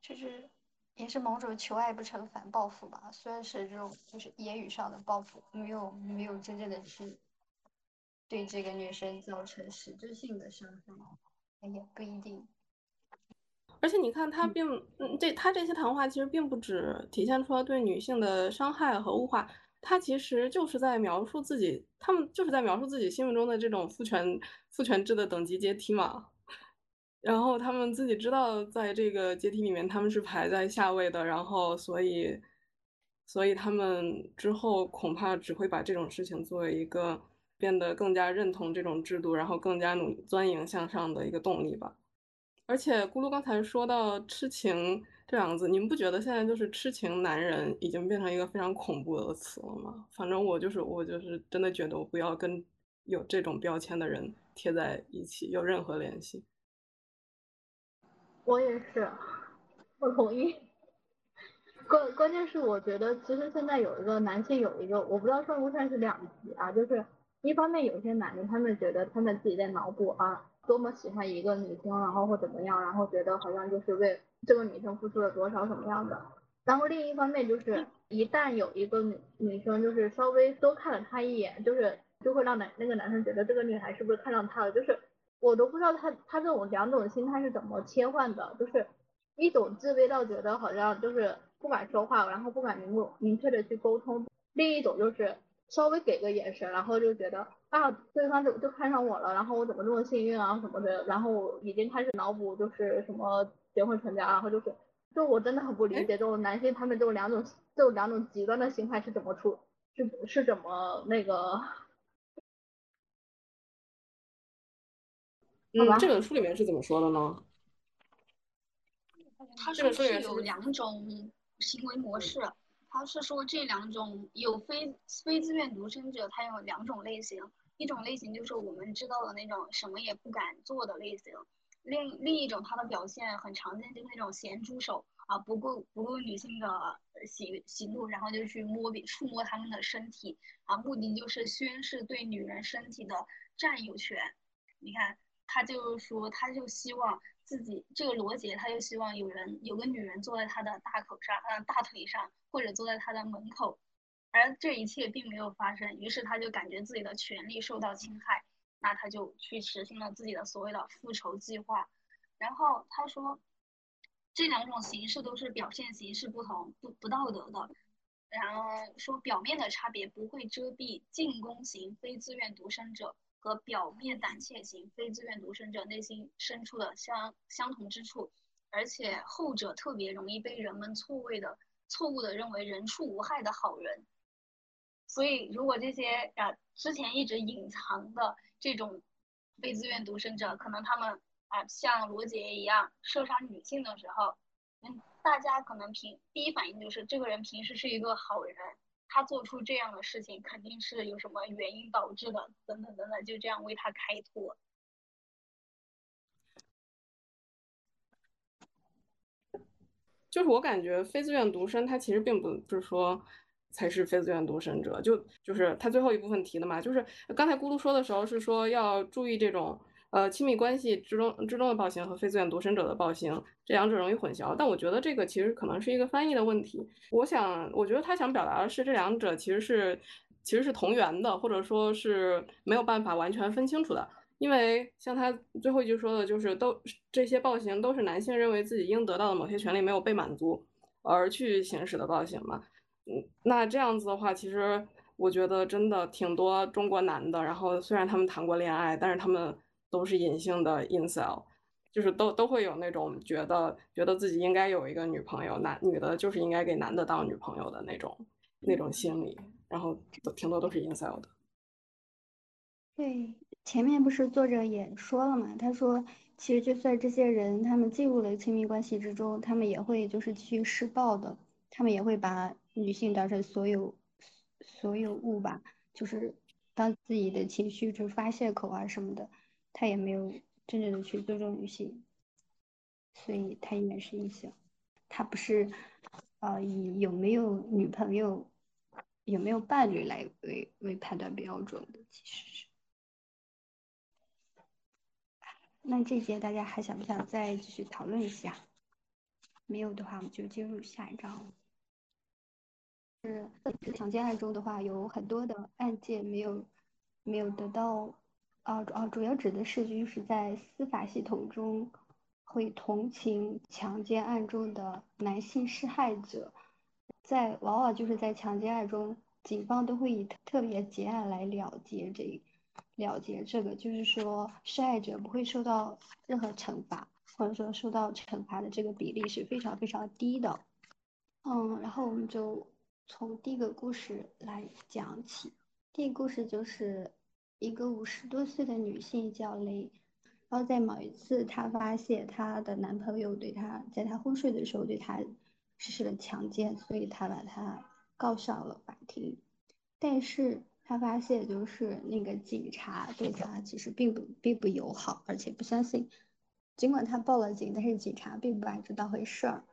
就是也是某种求爱不成反报复吧，虽然是这种就是言语上的报复，没有没有真正的去对这个女生造成实质性的伤害，也不一定。而且你看，他并嗯，这他这些谈话其实并不只体现出了对女性的伤害和物化，他其实就是在描述自己，他们就是在描述自己心目中的这种父权父权制的等级阶梯嘛。然后他们自己知道，在这个阶梯里面他们是排在下位的，然后所以，所以他们之后恐怕只会把这种事情作为一个变得更加认同这种制度，然后更加努钻营向上的一个动力吧。而且咕噜刚才说到痴情这两个字，你们不觉得现在就是痴情男人已经变成一个非常恐怖的词了吗？反正我就是我就是真的觉得我不要跟有这种标签的人贴在一起有任何联系。我也是，[laughs] 我同意。关关键是我觉得，其实现在有一个男性有一个，我不知道算不算是两极啊，就是一方面有些男的他们觉得他们自己在脑补啊，多么喜欢一个女生，然后或怎么样，然后觉得好像就是为这个女生付出了多少什么样的。然后另一方面就是，一旦有一个女女生就是稍微多看了他一眼，就是就会让男那个男生觉得这个女孩是不是看上他了，就是我都不知道他他这种两种心态是怎么切换的，就是一种自卑到觉得好像就是不敢说话，然后不敢明明确的去沟通，另一种就是稍微给个眼神，然后就觉得啊对方就就看上我了，然后我怎么这么幸运啊什么的，然后已经开始脑补就是什么结婚成家，然后就是就我真的很不理解这种男性他们这种两种这种两种极端的心态是怎么出是是怎么那个。[laughs] 嗯，这本书里面是怎么说的呢？他这个说是有两种行为模式，他是说这两种有非非自愿独身者，他有两种类型，一种类型就是我们知道的那种什么也不敢做的类型，另另一种他的表现很常见，就是那种咸猪手啊，不顾不顾女性的喜喜怒，然后就去摸别触摸她们的身体。啊，目的就是宣示对女人身体的占有权。你看，他就是说，他就希望自己这个罗杰，他就希望有人有个女人坐在他的大口上，嗯、大腿上，或者坐在他的门口，而这一切并没有发生，于是他就感觉自己的权利受到侵害，那他就去实行了自己的所谓的复仇计划。然后他说，这两种形式都是表现形式不同，不不道德的。然后说表面的差别不会遮蔽进攻型非自愿独身者和表面胆怯型非自愿独身者内心深处的相相同之处，而且后者特别容易被人们错位的错误的认为人畜无害的好人。所以，如果这些啊之前一直隐藏的这种非自愿独身者，可能他们啊像罗杰一样射杀女性的时候，嗯，大家可能平第一反应就是这个人平时是一个好人，他做出这样的事情肯定是有什么原因导致的，等等等等，就这样为他开脱。就是我感觉非自愿独身，他其实并不是说才是非自愿独身者，就就是他最后一部分提的嘛，就是刚才咕噜说的时候是说要注意这种呃亲密关系之中之中的暴行和非自愿独身者的暴行，这两者容易混淆。但我觉得这个其实可能是一个翻译的问题。我想，我觉得他想表达的是这两者其实是其实是同源的，或者说是没有办法完全分清楚的。因为像他最后一句说的，就是都这些暴行都是男性认为自己应得到的某些权利没有被满足而去行使的暴行嘛。嗯，那这样子的话，其实我觉得真的挺多中国男的，然后虽然他们谈过恋爱，但是他们都是隐性的 incel，就是都都会有那种觉得觉得自己应该有一个女朋友，男女的就是应该给男的当女朋友的那种那种心理，然后挺多都是 incel 的。对，前面不是作者也说了嘛，他说其实就算这些人他们进入了亲密关系之中，他们也会就是去施暴的，他们也会把女性当成所有所有物吧，就是当自己的情绪就是发泄口啊什么的，他也没有真正的去尊重女性，所以他依然是异性，他不是呃以有没有女朋友、有没有伴侣来为为判断标准的，其实是。那这节大家还想不想再继续讨论一下？没有的话，我们就进入下一章。是强奸案中的话，有很多的案件没有没有得到，啊啊，主要指的是就是在司法系统中会同情强奸案中的男性施害者，在往往就是在强奸案中，警方都会以特别结案来了结这了结这个，就是说施害者不会受到任何惩罚，或者说受到惩罚的这个比例是非常非常低的。嗯，然后我们就从第一个故事来讲起。第一个故事就是一个五十多岁的女性叫雷，然后在某一次她发现她的男朋友对她在她昏睡的时候对她实施了强奸，所以她把他告上了法庭。但是她发现就是那个警察对她其实并不并不友好，而且不相信。尽管她报了警，但是警察并不把这当回事儿。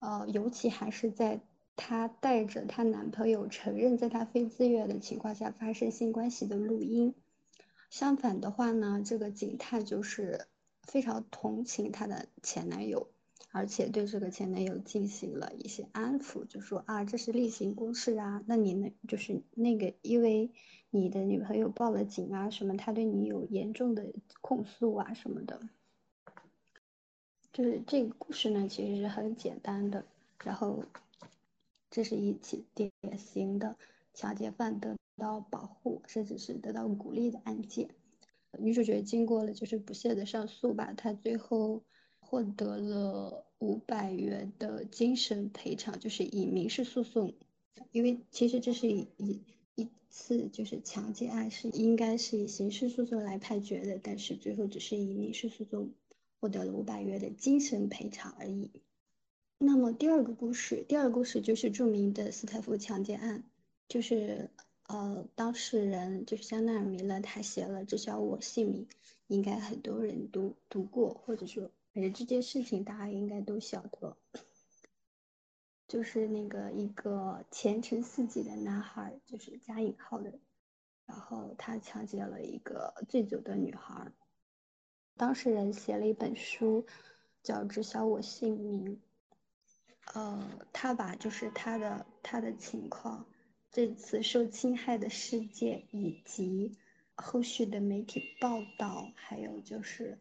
呃，尤其还是在她带着她男朋友承认在她非自愿的情况下发生性关系的录音。相反的话呢，这个警探就是非常同情她的前男友，而且对这个前男友进行了一些安抚，就说啊，这是例行公事啊，那你呢，就是那个因为你的女朋友报了警啊，什么，他对你有严重的控诉啊什么的。就是这个故事呢，其实是很简单的。然后，这是一起典型的抢劫犯得到保护，甚至是得到鼓励的案件。女主角经过了就是不懈的上诉吧，她最后获得了五百元的精神赔偿，就是以民事诉讼，因为其实这是一一一次就是强奸案是应该是以刑事诉讼来判决的，但是最后只是以民事诉讼获得了五百元的精神赔偿而已。那么第二个故事，第二个故事就是著名的斯泰夫强奸案，就是呃当事人就是香奈儿米勒，他写了《知晓我姓名》，应该很多人都读过，或者说，反正这件事情大家应该都晓得，就是那个一个前程似锦的男孩，就是加引号的，然后他强奸了一个醉酒的女孩，当事人写了一本书，叫《知晓我姓名》。呃，他把就是他的他的情况，这次受侵害的事件以及后续的媒体报道，还有就是，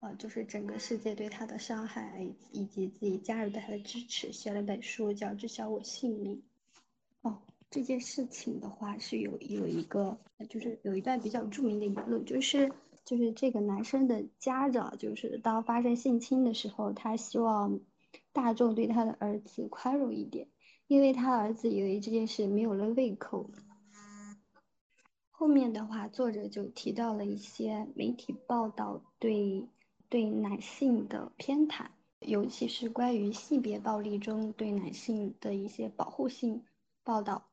呃，就是整个世界对他的伤害，以及自己家人对他的支持，写了本书叫《知晓我姓名》。哦，这件事情的话是有有一个，就是有一段比较著名的言论，就是就是这个男生的家长，就是当发生性侵的时候，他希望。大众对他的儿子宽容一点，因为他儿子以为这件事没有了胃口。后面的话，作者就提到了一些媒体报道对对男性的偏袒，尤其是关于性别暴力中对男性的一些保护性报道，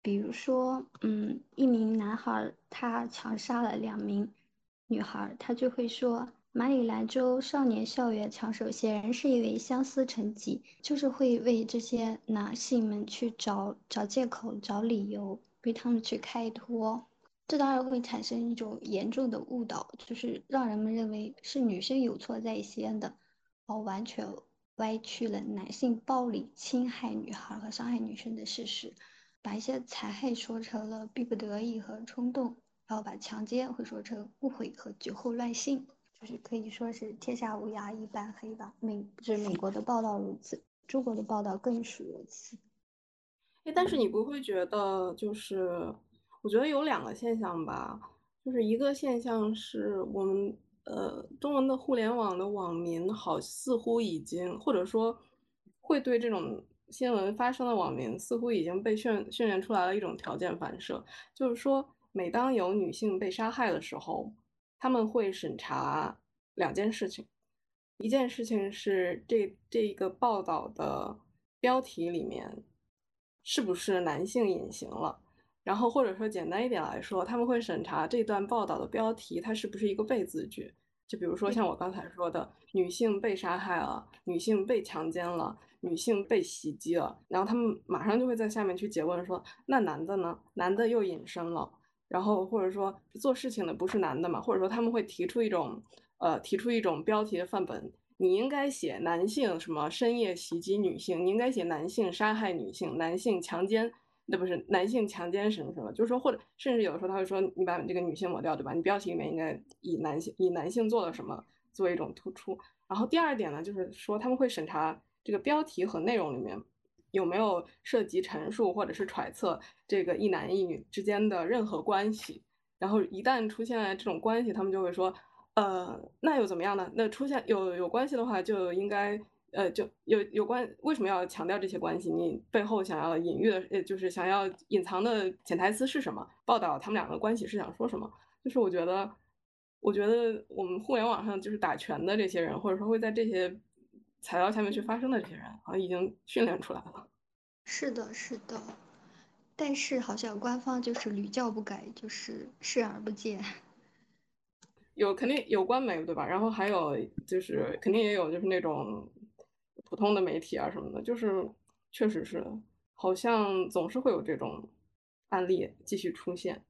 比如说，嗯，一名男孩他强杀了两名女孩，他就会说。马里兰州少年校园抢手显然是因为相思成疾，就是会为这些男性们去找找借口、找理由，为他们去开脱。这当然会产生一种严重的误导，就是让人们认为是女生有错在先的，而完全歪曲了男性暴力侵害女孩和伤害女生的事实，把一些残害说成了逼不得已和冲动，然后把强奸会说成误会和酒后乱性。就是可以说是天下乌鸦一般黑吧，美就是美国的报道如此，中国的报道更是如此。哎，但是你不会觉得就是，我觉得有两个现象吧，就是一个现象是我们呃中文的互联网的网民好似乎已经，或者说会对这种新闻发生的网民似乎已经被训训练出来了一种条件反射，就是说每当有女性被杀害的时候。他们会审查两件事情，一件事情是这这个报道的标题里面是不是男性隐形了，然后或者说简单一点来说，他们会审查这段报道的标题它是不是一个被字句，就比如说像我刚才说的，女性被杀害了，女性被强奸了，女性被袭击了，然后他们马上就会在下面去诘问说，那男的呢？男的又隐身了。然后或者说做事情的不是男的嘛，或者说他们会提出一种呃提出一种标题的范本，你应该写男性什么深夜袭击女性，你应该写男性杀害女性，男性强奸，那不是男性强奸什么什么，就是说或者甚至有的时候他会说你把这个女性抹掉，对吧？你标题里面应该以男性以男性做了什么作为一种突出。然后第二点呢，就是说他们会审查这个标题和内容里面。有没有涉及陈述或者是揣测这个一男一女之间的任何关系？然后一旦出现这种关系，他们就会说，呃，那又怎么样呢？那出现有有关系的话，就应该呃就有有关为什么要强调这些关系？你背后想要隐喻的，呃，就是想要隐藏的潜台词是什么？报道他们两个关系是想说什么？就是我觉得，我觉得我们互联网上就是打拳的这些人，或者说会在这些。材料下面去发生的这些人，好像已经训练出来了。是的，是的，但是好像官方就是屡教不改，就是视而不见。有肯定有官媒对吧？然后还有就是肯定也有就是那种普通的媒体啊什么的，就是确实是好像总是会有这种案例继续出现。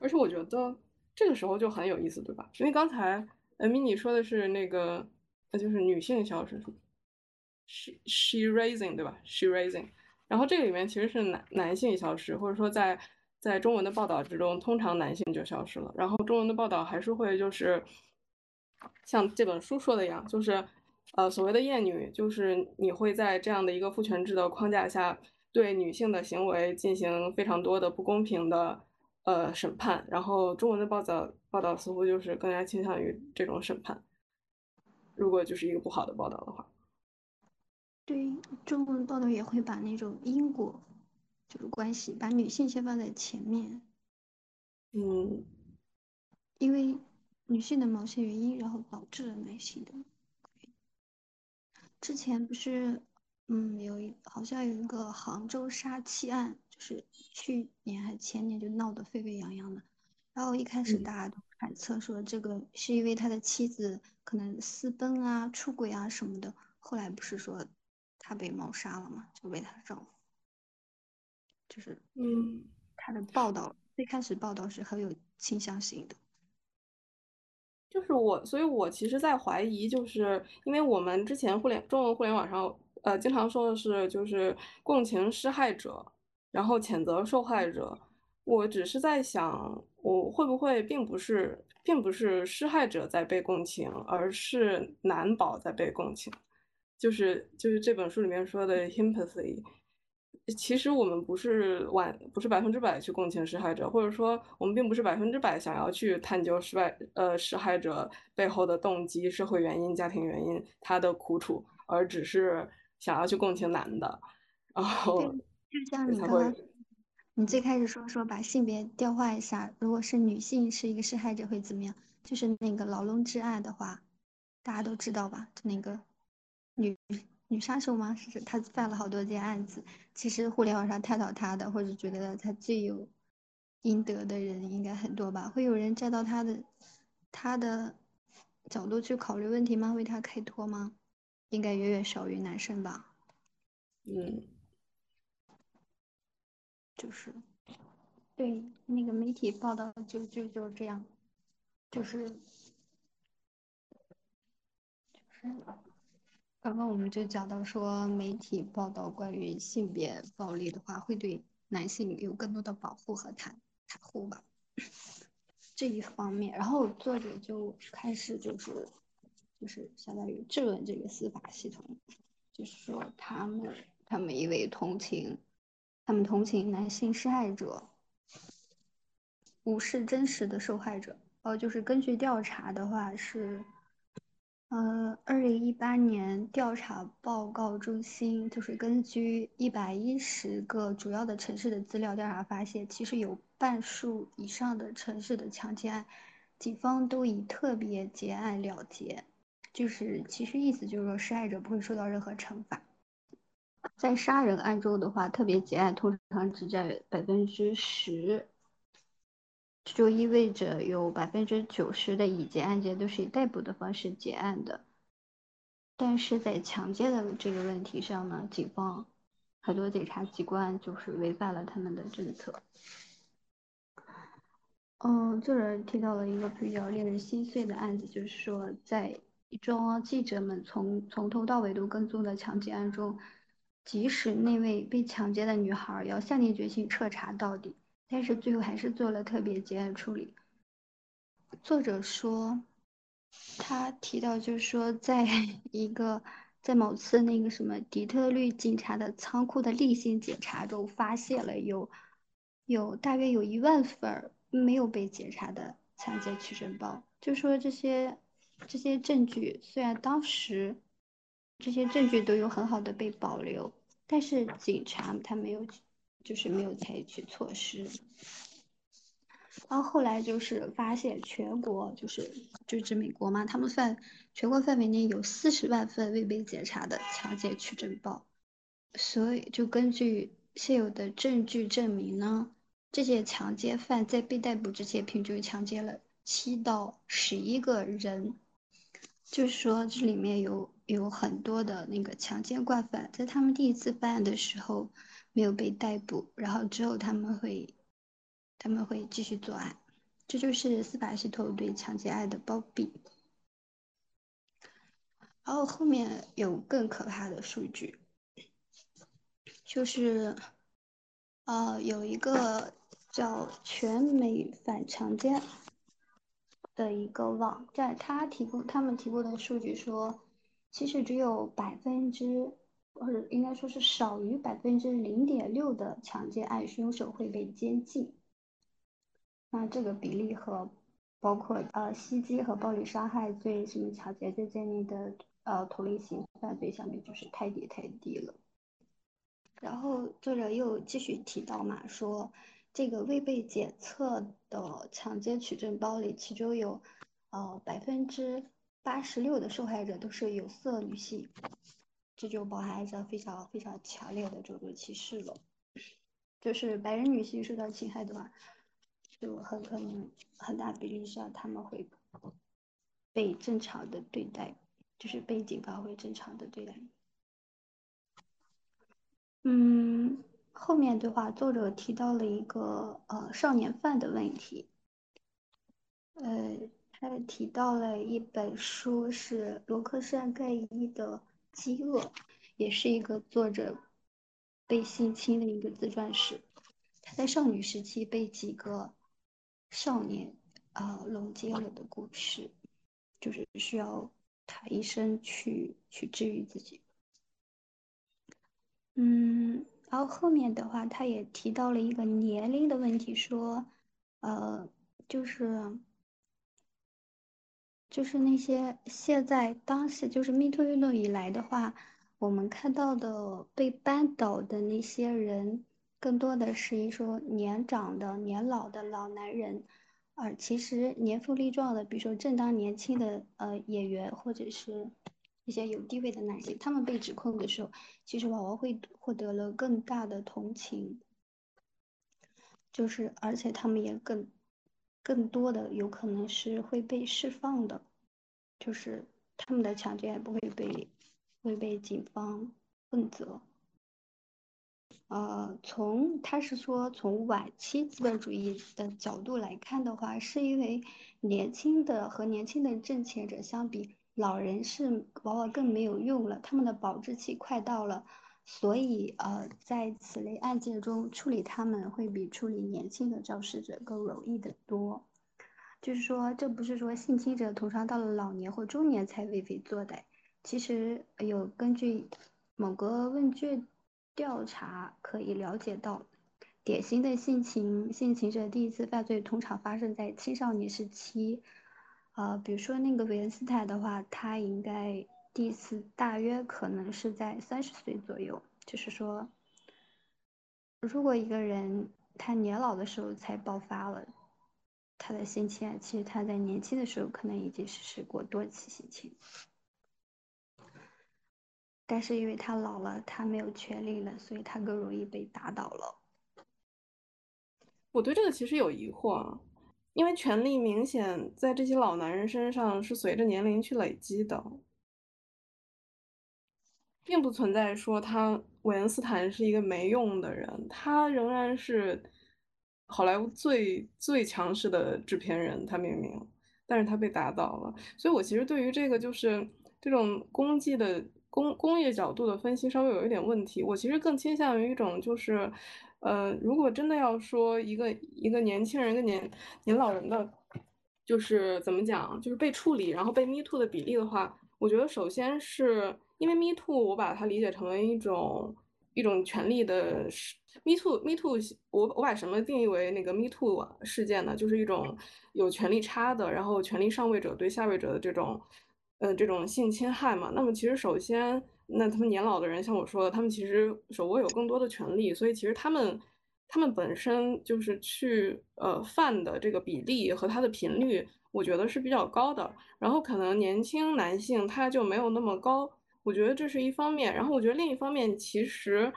而且我觉得这个时候就很有意思，对吧？因为刚才呃，mini 说的是那个。那就是女性消失，she she raising 对吧？she raising，然后这个里面其实是男男性消失，或者说在在中文的报道之中，通常男性就消失了。然后中文的报道还是会就是像这本书说的一样，就是呃所谓的厌女，就是你会在这样的一个父权制的框架下，对女性的行为进行非常多的不公平的呃审判。然后中文的报道报道似乎就是更加倾向于这种审判。如果就是一个不好的报道的话。对，中文报道也会把那种因果就是关系，把女性先放在前面，嗯因为女性的某些原因，然后导致了男性的。之前不是，嗯，有一好像有一个杭州杀妻案，就是去年还前年就闹得沸沸扬扬的。然后一开始嗯大家都揣测说这个是因为他的妻子可能私奔啊、出轨啊什么的，后来不是说他被谋杀了嘛，就被她丈夫，就是嗯，他的报道最开始报道是很有倾向性的。就是我，所以我其实在怀疑，就是因为我们之前互联中文互联网上，呃，经常说的是就是共情施害者，然后谴责受害者。我只是在想，我会不会并不是，并不是施害者在被共情，而是男宝在被共情，就是就是这本书里面说的 empathy。其实我们不是完，不是百分之百去共情施害者，或者说我们并不是百分之百想要去探究失败呃施害者背后的动机、社会原因、家庭原因、他的苦楚，而只是想要去共情男的，然后对，就像你才会刚刚，你最开始说说把性别调换一下，如果是女性是一个施害者会怎么样？就是那个劳龙之案的话，大家都知道吧？就那个女女杀手吗？是她犯了好多件案子。其实互联网上探讨她的，或者觉得她罪有应得的人应该很多吧？会有人站到她的她的角度去考虑问题吗？为她开脱吗？应该远远少于男生吧？嗯就是对那个媒体报道就就就是这样，就是就是刚刚我们就讲到说，媒体报道关于性别暴力的话，会对男性有更多的保护和袒袒护吧，这一方面，然后作者就开始就是就是相当于质问这个司法系统，就是说他们他们因为同情。他们同情男性施害者，无视真实的受害者。哦，就是根据调查的话是，呃，二零一八年调查报告中心就是根据一百一十个主要的城市的资料调查发现，其实有半数以上的城市的强奸案，警方都以特别结案了结，就是其实意思就是说施害者不会受到任何惩罚。在杀人案中的话，特别结案通常只占百分之十，就意味着有百分之九十的已结案件都是以逮捕的方式结案的。但是在强奸的这个问题上呢，警方很多检察机关就是违反了他们的政策。嗯，作者提到了一个比较令人心碎的案子，就是说在一桩记者们从从头到尾都跟踪的强奸案中。即使那位被强奸的女孩要下定决心彻查到底，但是最后还是做了特别结案处理。作者说，他提到就是说，在 [laughs] 一个在某次那个什么底特律警察的仓库的例行检查中，发现了有有大约有一万份没有被检查的强奸取证包，就说这些这些证据虽然当时。这些证据都有很好的被保留，但是警察他没有，就是没有采取措施。然后后来就是发现全国就是就指美国嘛，他们范全国范围内有四十万份未被检查的强奸取证报，所以就根据现有的证据证明呢，这些强奸犯在被逮捕之前平均强奸了七到十一个人，就是说这里面有。有很多的那个强奸惯犯，在他们第一次犯案的时候没有被逮捕，然后之后他们会他们会继续作案，这就是司法系统对强奸案的包庇。然后后面有更可怕的数据，就是呃有一个叫全美反强奸的一个网站，他提供他们提供的数据说。其实只有百分之，或者应该说是少于百分之零点六的强奸案凶手会被监禁。那这个比例和包括呃袭击和暴力伤害罪、什么抢劫罪在内的呃同类型犯罪下面就是太低太低了。然后作者又继续提到嘛，说这个未被检测的抢劫取证包里，其中有呃百分之八十六的受害者都是有色女性，这就包含着非常非常强烈的种族歧视了。就是白人女性受到侵害的话，就很可能很大比例上他们会被正常的对待，就是被警方会正常的对待。嗯，后面的话，作者提到了一个呃少年犯的问题，呃，他提到了一本书是罗克珊盖伊的《饥饿》，也是一个作者被性侵的一个自传史。他在少女时期被几个少年啊、轮奸了的故事，就是需要他一生去去治愈自己。嗯，然后后面的话，他也提到了一个年龄的问题，说，呃，就是就是那些现在当时就是 Me Too 运动以来的话，我们看到的被扳倒的那些人，更多的是一说年长的、年老的老男人，而其实年富力壮的，比如说正当年轻的呃演员或者是一些有地位的男性，他们被指控的时候，其实往往会获得了更大的同情，就是而且他们也更更多的有可能是会被释放的，就是他们的强奸也不会被会被警方问责。呃，从他是说从晚期资本主义的角度来看的话，是因为年轻的和年轻的挣钱者相比，老人是往往更没有用了，他们的保质期快到了，所以呃，在此类案件中处理他们会比处理年轻的肇事者更容易得多。就是说，这不是说性侵者通常到了老年或中年才为非作歹，其实有根据某个问卷调查可以了解到，典型的性侵性侵者第一次犯罪通常发生在青少年时期，呃，比如说那个韦恩斯坦的话，他应该第一次大约可能是在三十岁左右，就是说，如果一个人他年老的时候才爆发了他的性侵案，其实他在年轻的时候可能已经实施过多次性侵。但是因为他老了，他没有权利了，所以他更容易被打倒了。我对这个其实有疑惑啊，因为权力明显在这些老男人身上是随着年龄去累积的，并不存在说他韦恩斯坦是一个没用的人，他仍然是好莱坞最最强势的制片人，他明明，但是他被打倒了，所以我其实对于这个就是这种功绩的工工业角度的分析稍微有一点问题，我其实更倾向于一种就是，呃，如果真的要说一个一个年轻人跟年年老人的，就是怎么讲，就是被处理然后被 Me Too 的比例的话，我觉得首先是因为 Me Too，我把它理解成为一种一种权利的 Me Too Me Too，我我把什么定义为那个 Me Too 事件呢？就是一种有权力差的，然后权力上位者对下位者的这种，呃，这种性侵害嘛。那么其实首先，那他们年老的人，像我说的，他们其实手握有更多的权利，所以其实他们他们本身就是去呃犯的这个比例和他的频率，我觉得是比较高的。然后可能年轻男性他就没有那么高，我觉得这是一方面。然后我觉得另一方面，其实，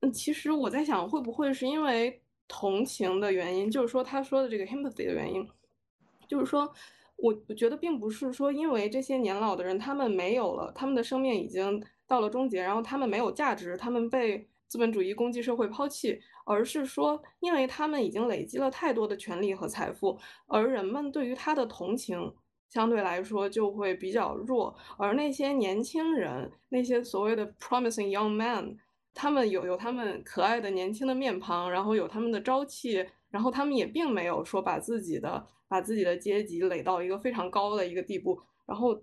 嗯，其实我在想，会不会是因为同情的原因，就是说他说的这个 empathy 的原因，就是说。我我觉得并不是说因为这些年老的人他们没有了，他们的生命已经到了终结，然后他们没有价值，他们被资本主义攻击社会抛弃，而是说因为他们已经累积了太多的权利和财富，而人们对于他的同情相对来说就会比较弱，而那些年轻人，那些所谓的 promising young man，他们有有他们可爱的年轻的面庞，然后有他们的朝气，然后他们也并没有说把自己的把自己的阶级垒到一个非常高的一个地步，然后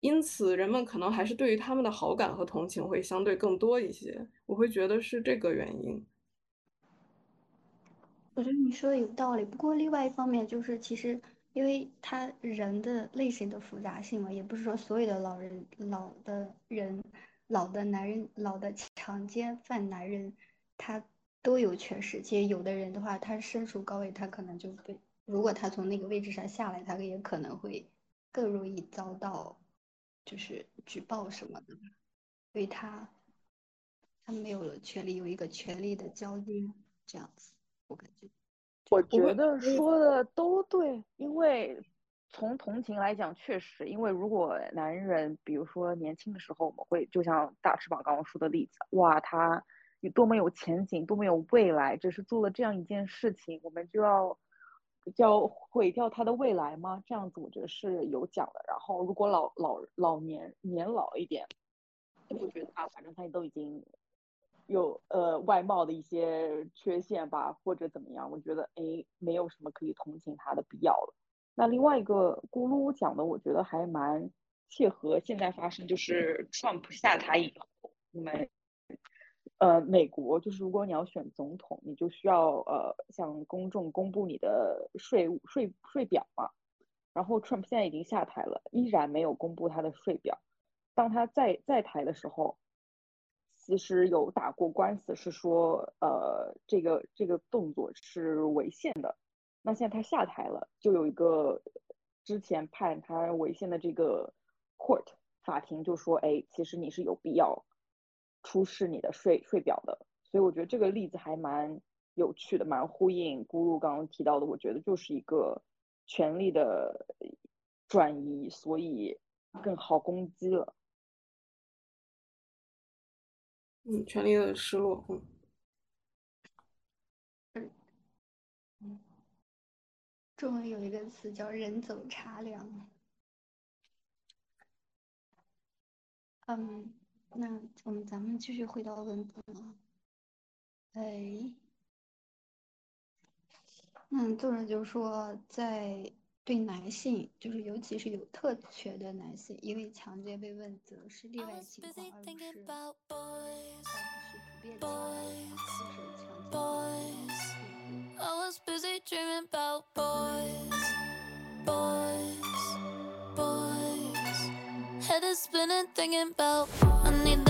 因此人们可能还是对于他们的好感和同情会相对更多一些，我会觉得是这个原因。我觉得你说的有道理，不过另外一方面就是，其实因为他人的类型的复杂性嘛，也不是说所有的老人、老的人、老的男人、老的强奸犯男人，他都有缺失。其实有的人的话，他身处高位，他可能就被，如果他从那个位置上下来，他也可能会更容易遭到就是举报什么的，所以他他没有了权利有一个权利的交接，这样子，我感觉。我觉得说的都对，因为从同情来讲，确实，因为如果男人，比如说年轻的时候，我们会就像大翅膀刚刚说的例子，哇，他有有多么有前景，多么有未来，只是做了这样一件事情，我们就要就要毁掉他的未来吗？这样子我觉得是有讲的。然后如果老老老年年老一点，我觉得啊，反正他都已经有呃外貌的一些缺陷吧，或者怎么样，我觉得哎，没有什么可以同情他的必要了。那另外一个咕噜讲的，我觉得还蛮切合现在发生，就是 Trump 下台以后，我们呃美国就是如果你要选总统，你就需要呃向公众公布你的税务税税表嘛。然后 Trump 现在已经下台了，依然没有公布他的税表。当他在在台的时候，其实有打过官司，是说呃这个这个动作是违宪的。那现在他下台了，就有一个之前判他违宪的这个 court 法庭就说，哎，其实你是有必要出示你的税税表的。所以我觉得这个例子还蛮有趣的，蛮呼应咕噜刚刚提到的。我觉得就是一个权力的转移，所以更好攻击了。嗯，权力的失落，嗯。中文有一个词叫“人走茶凉”。嗯，那我们咱们继续回到文本啊。哎，那作者就说，在对男性，就是尤其是有特权的男性，因为强奸被问责是例外情况，而不是 about boys, 而不是普遍情况，head is spinning, thinking about I need.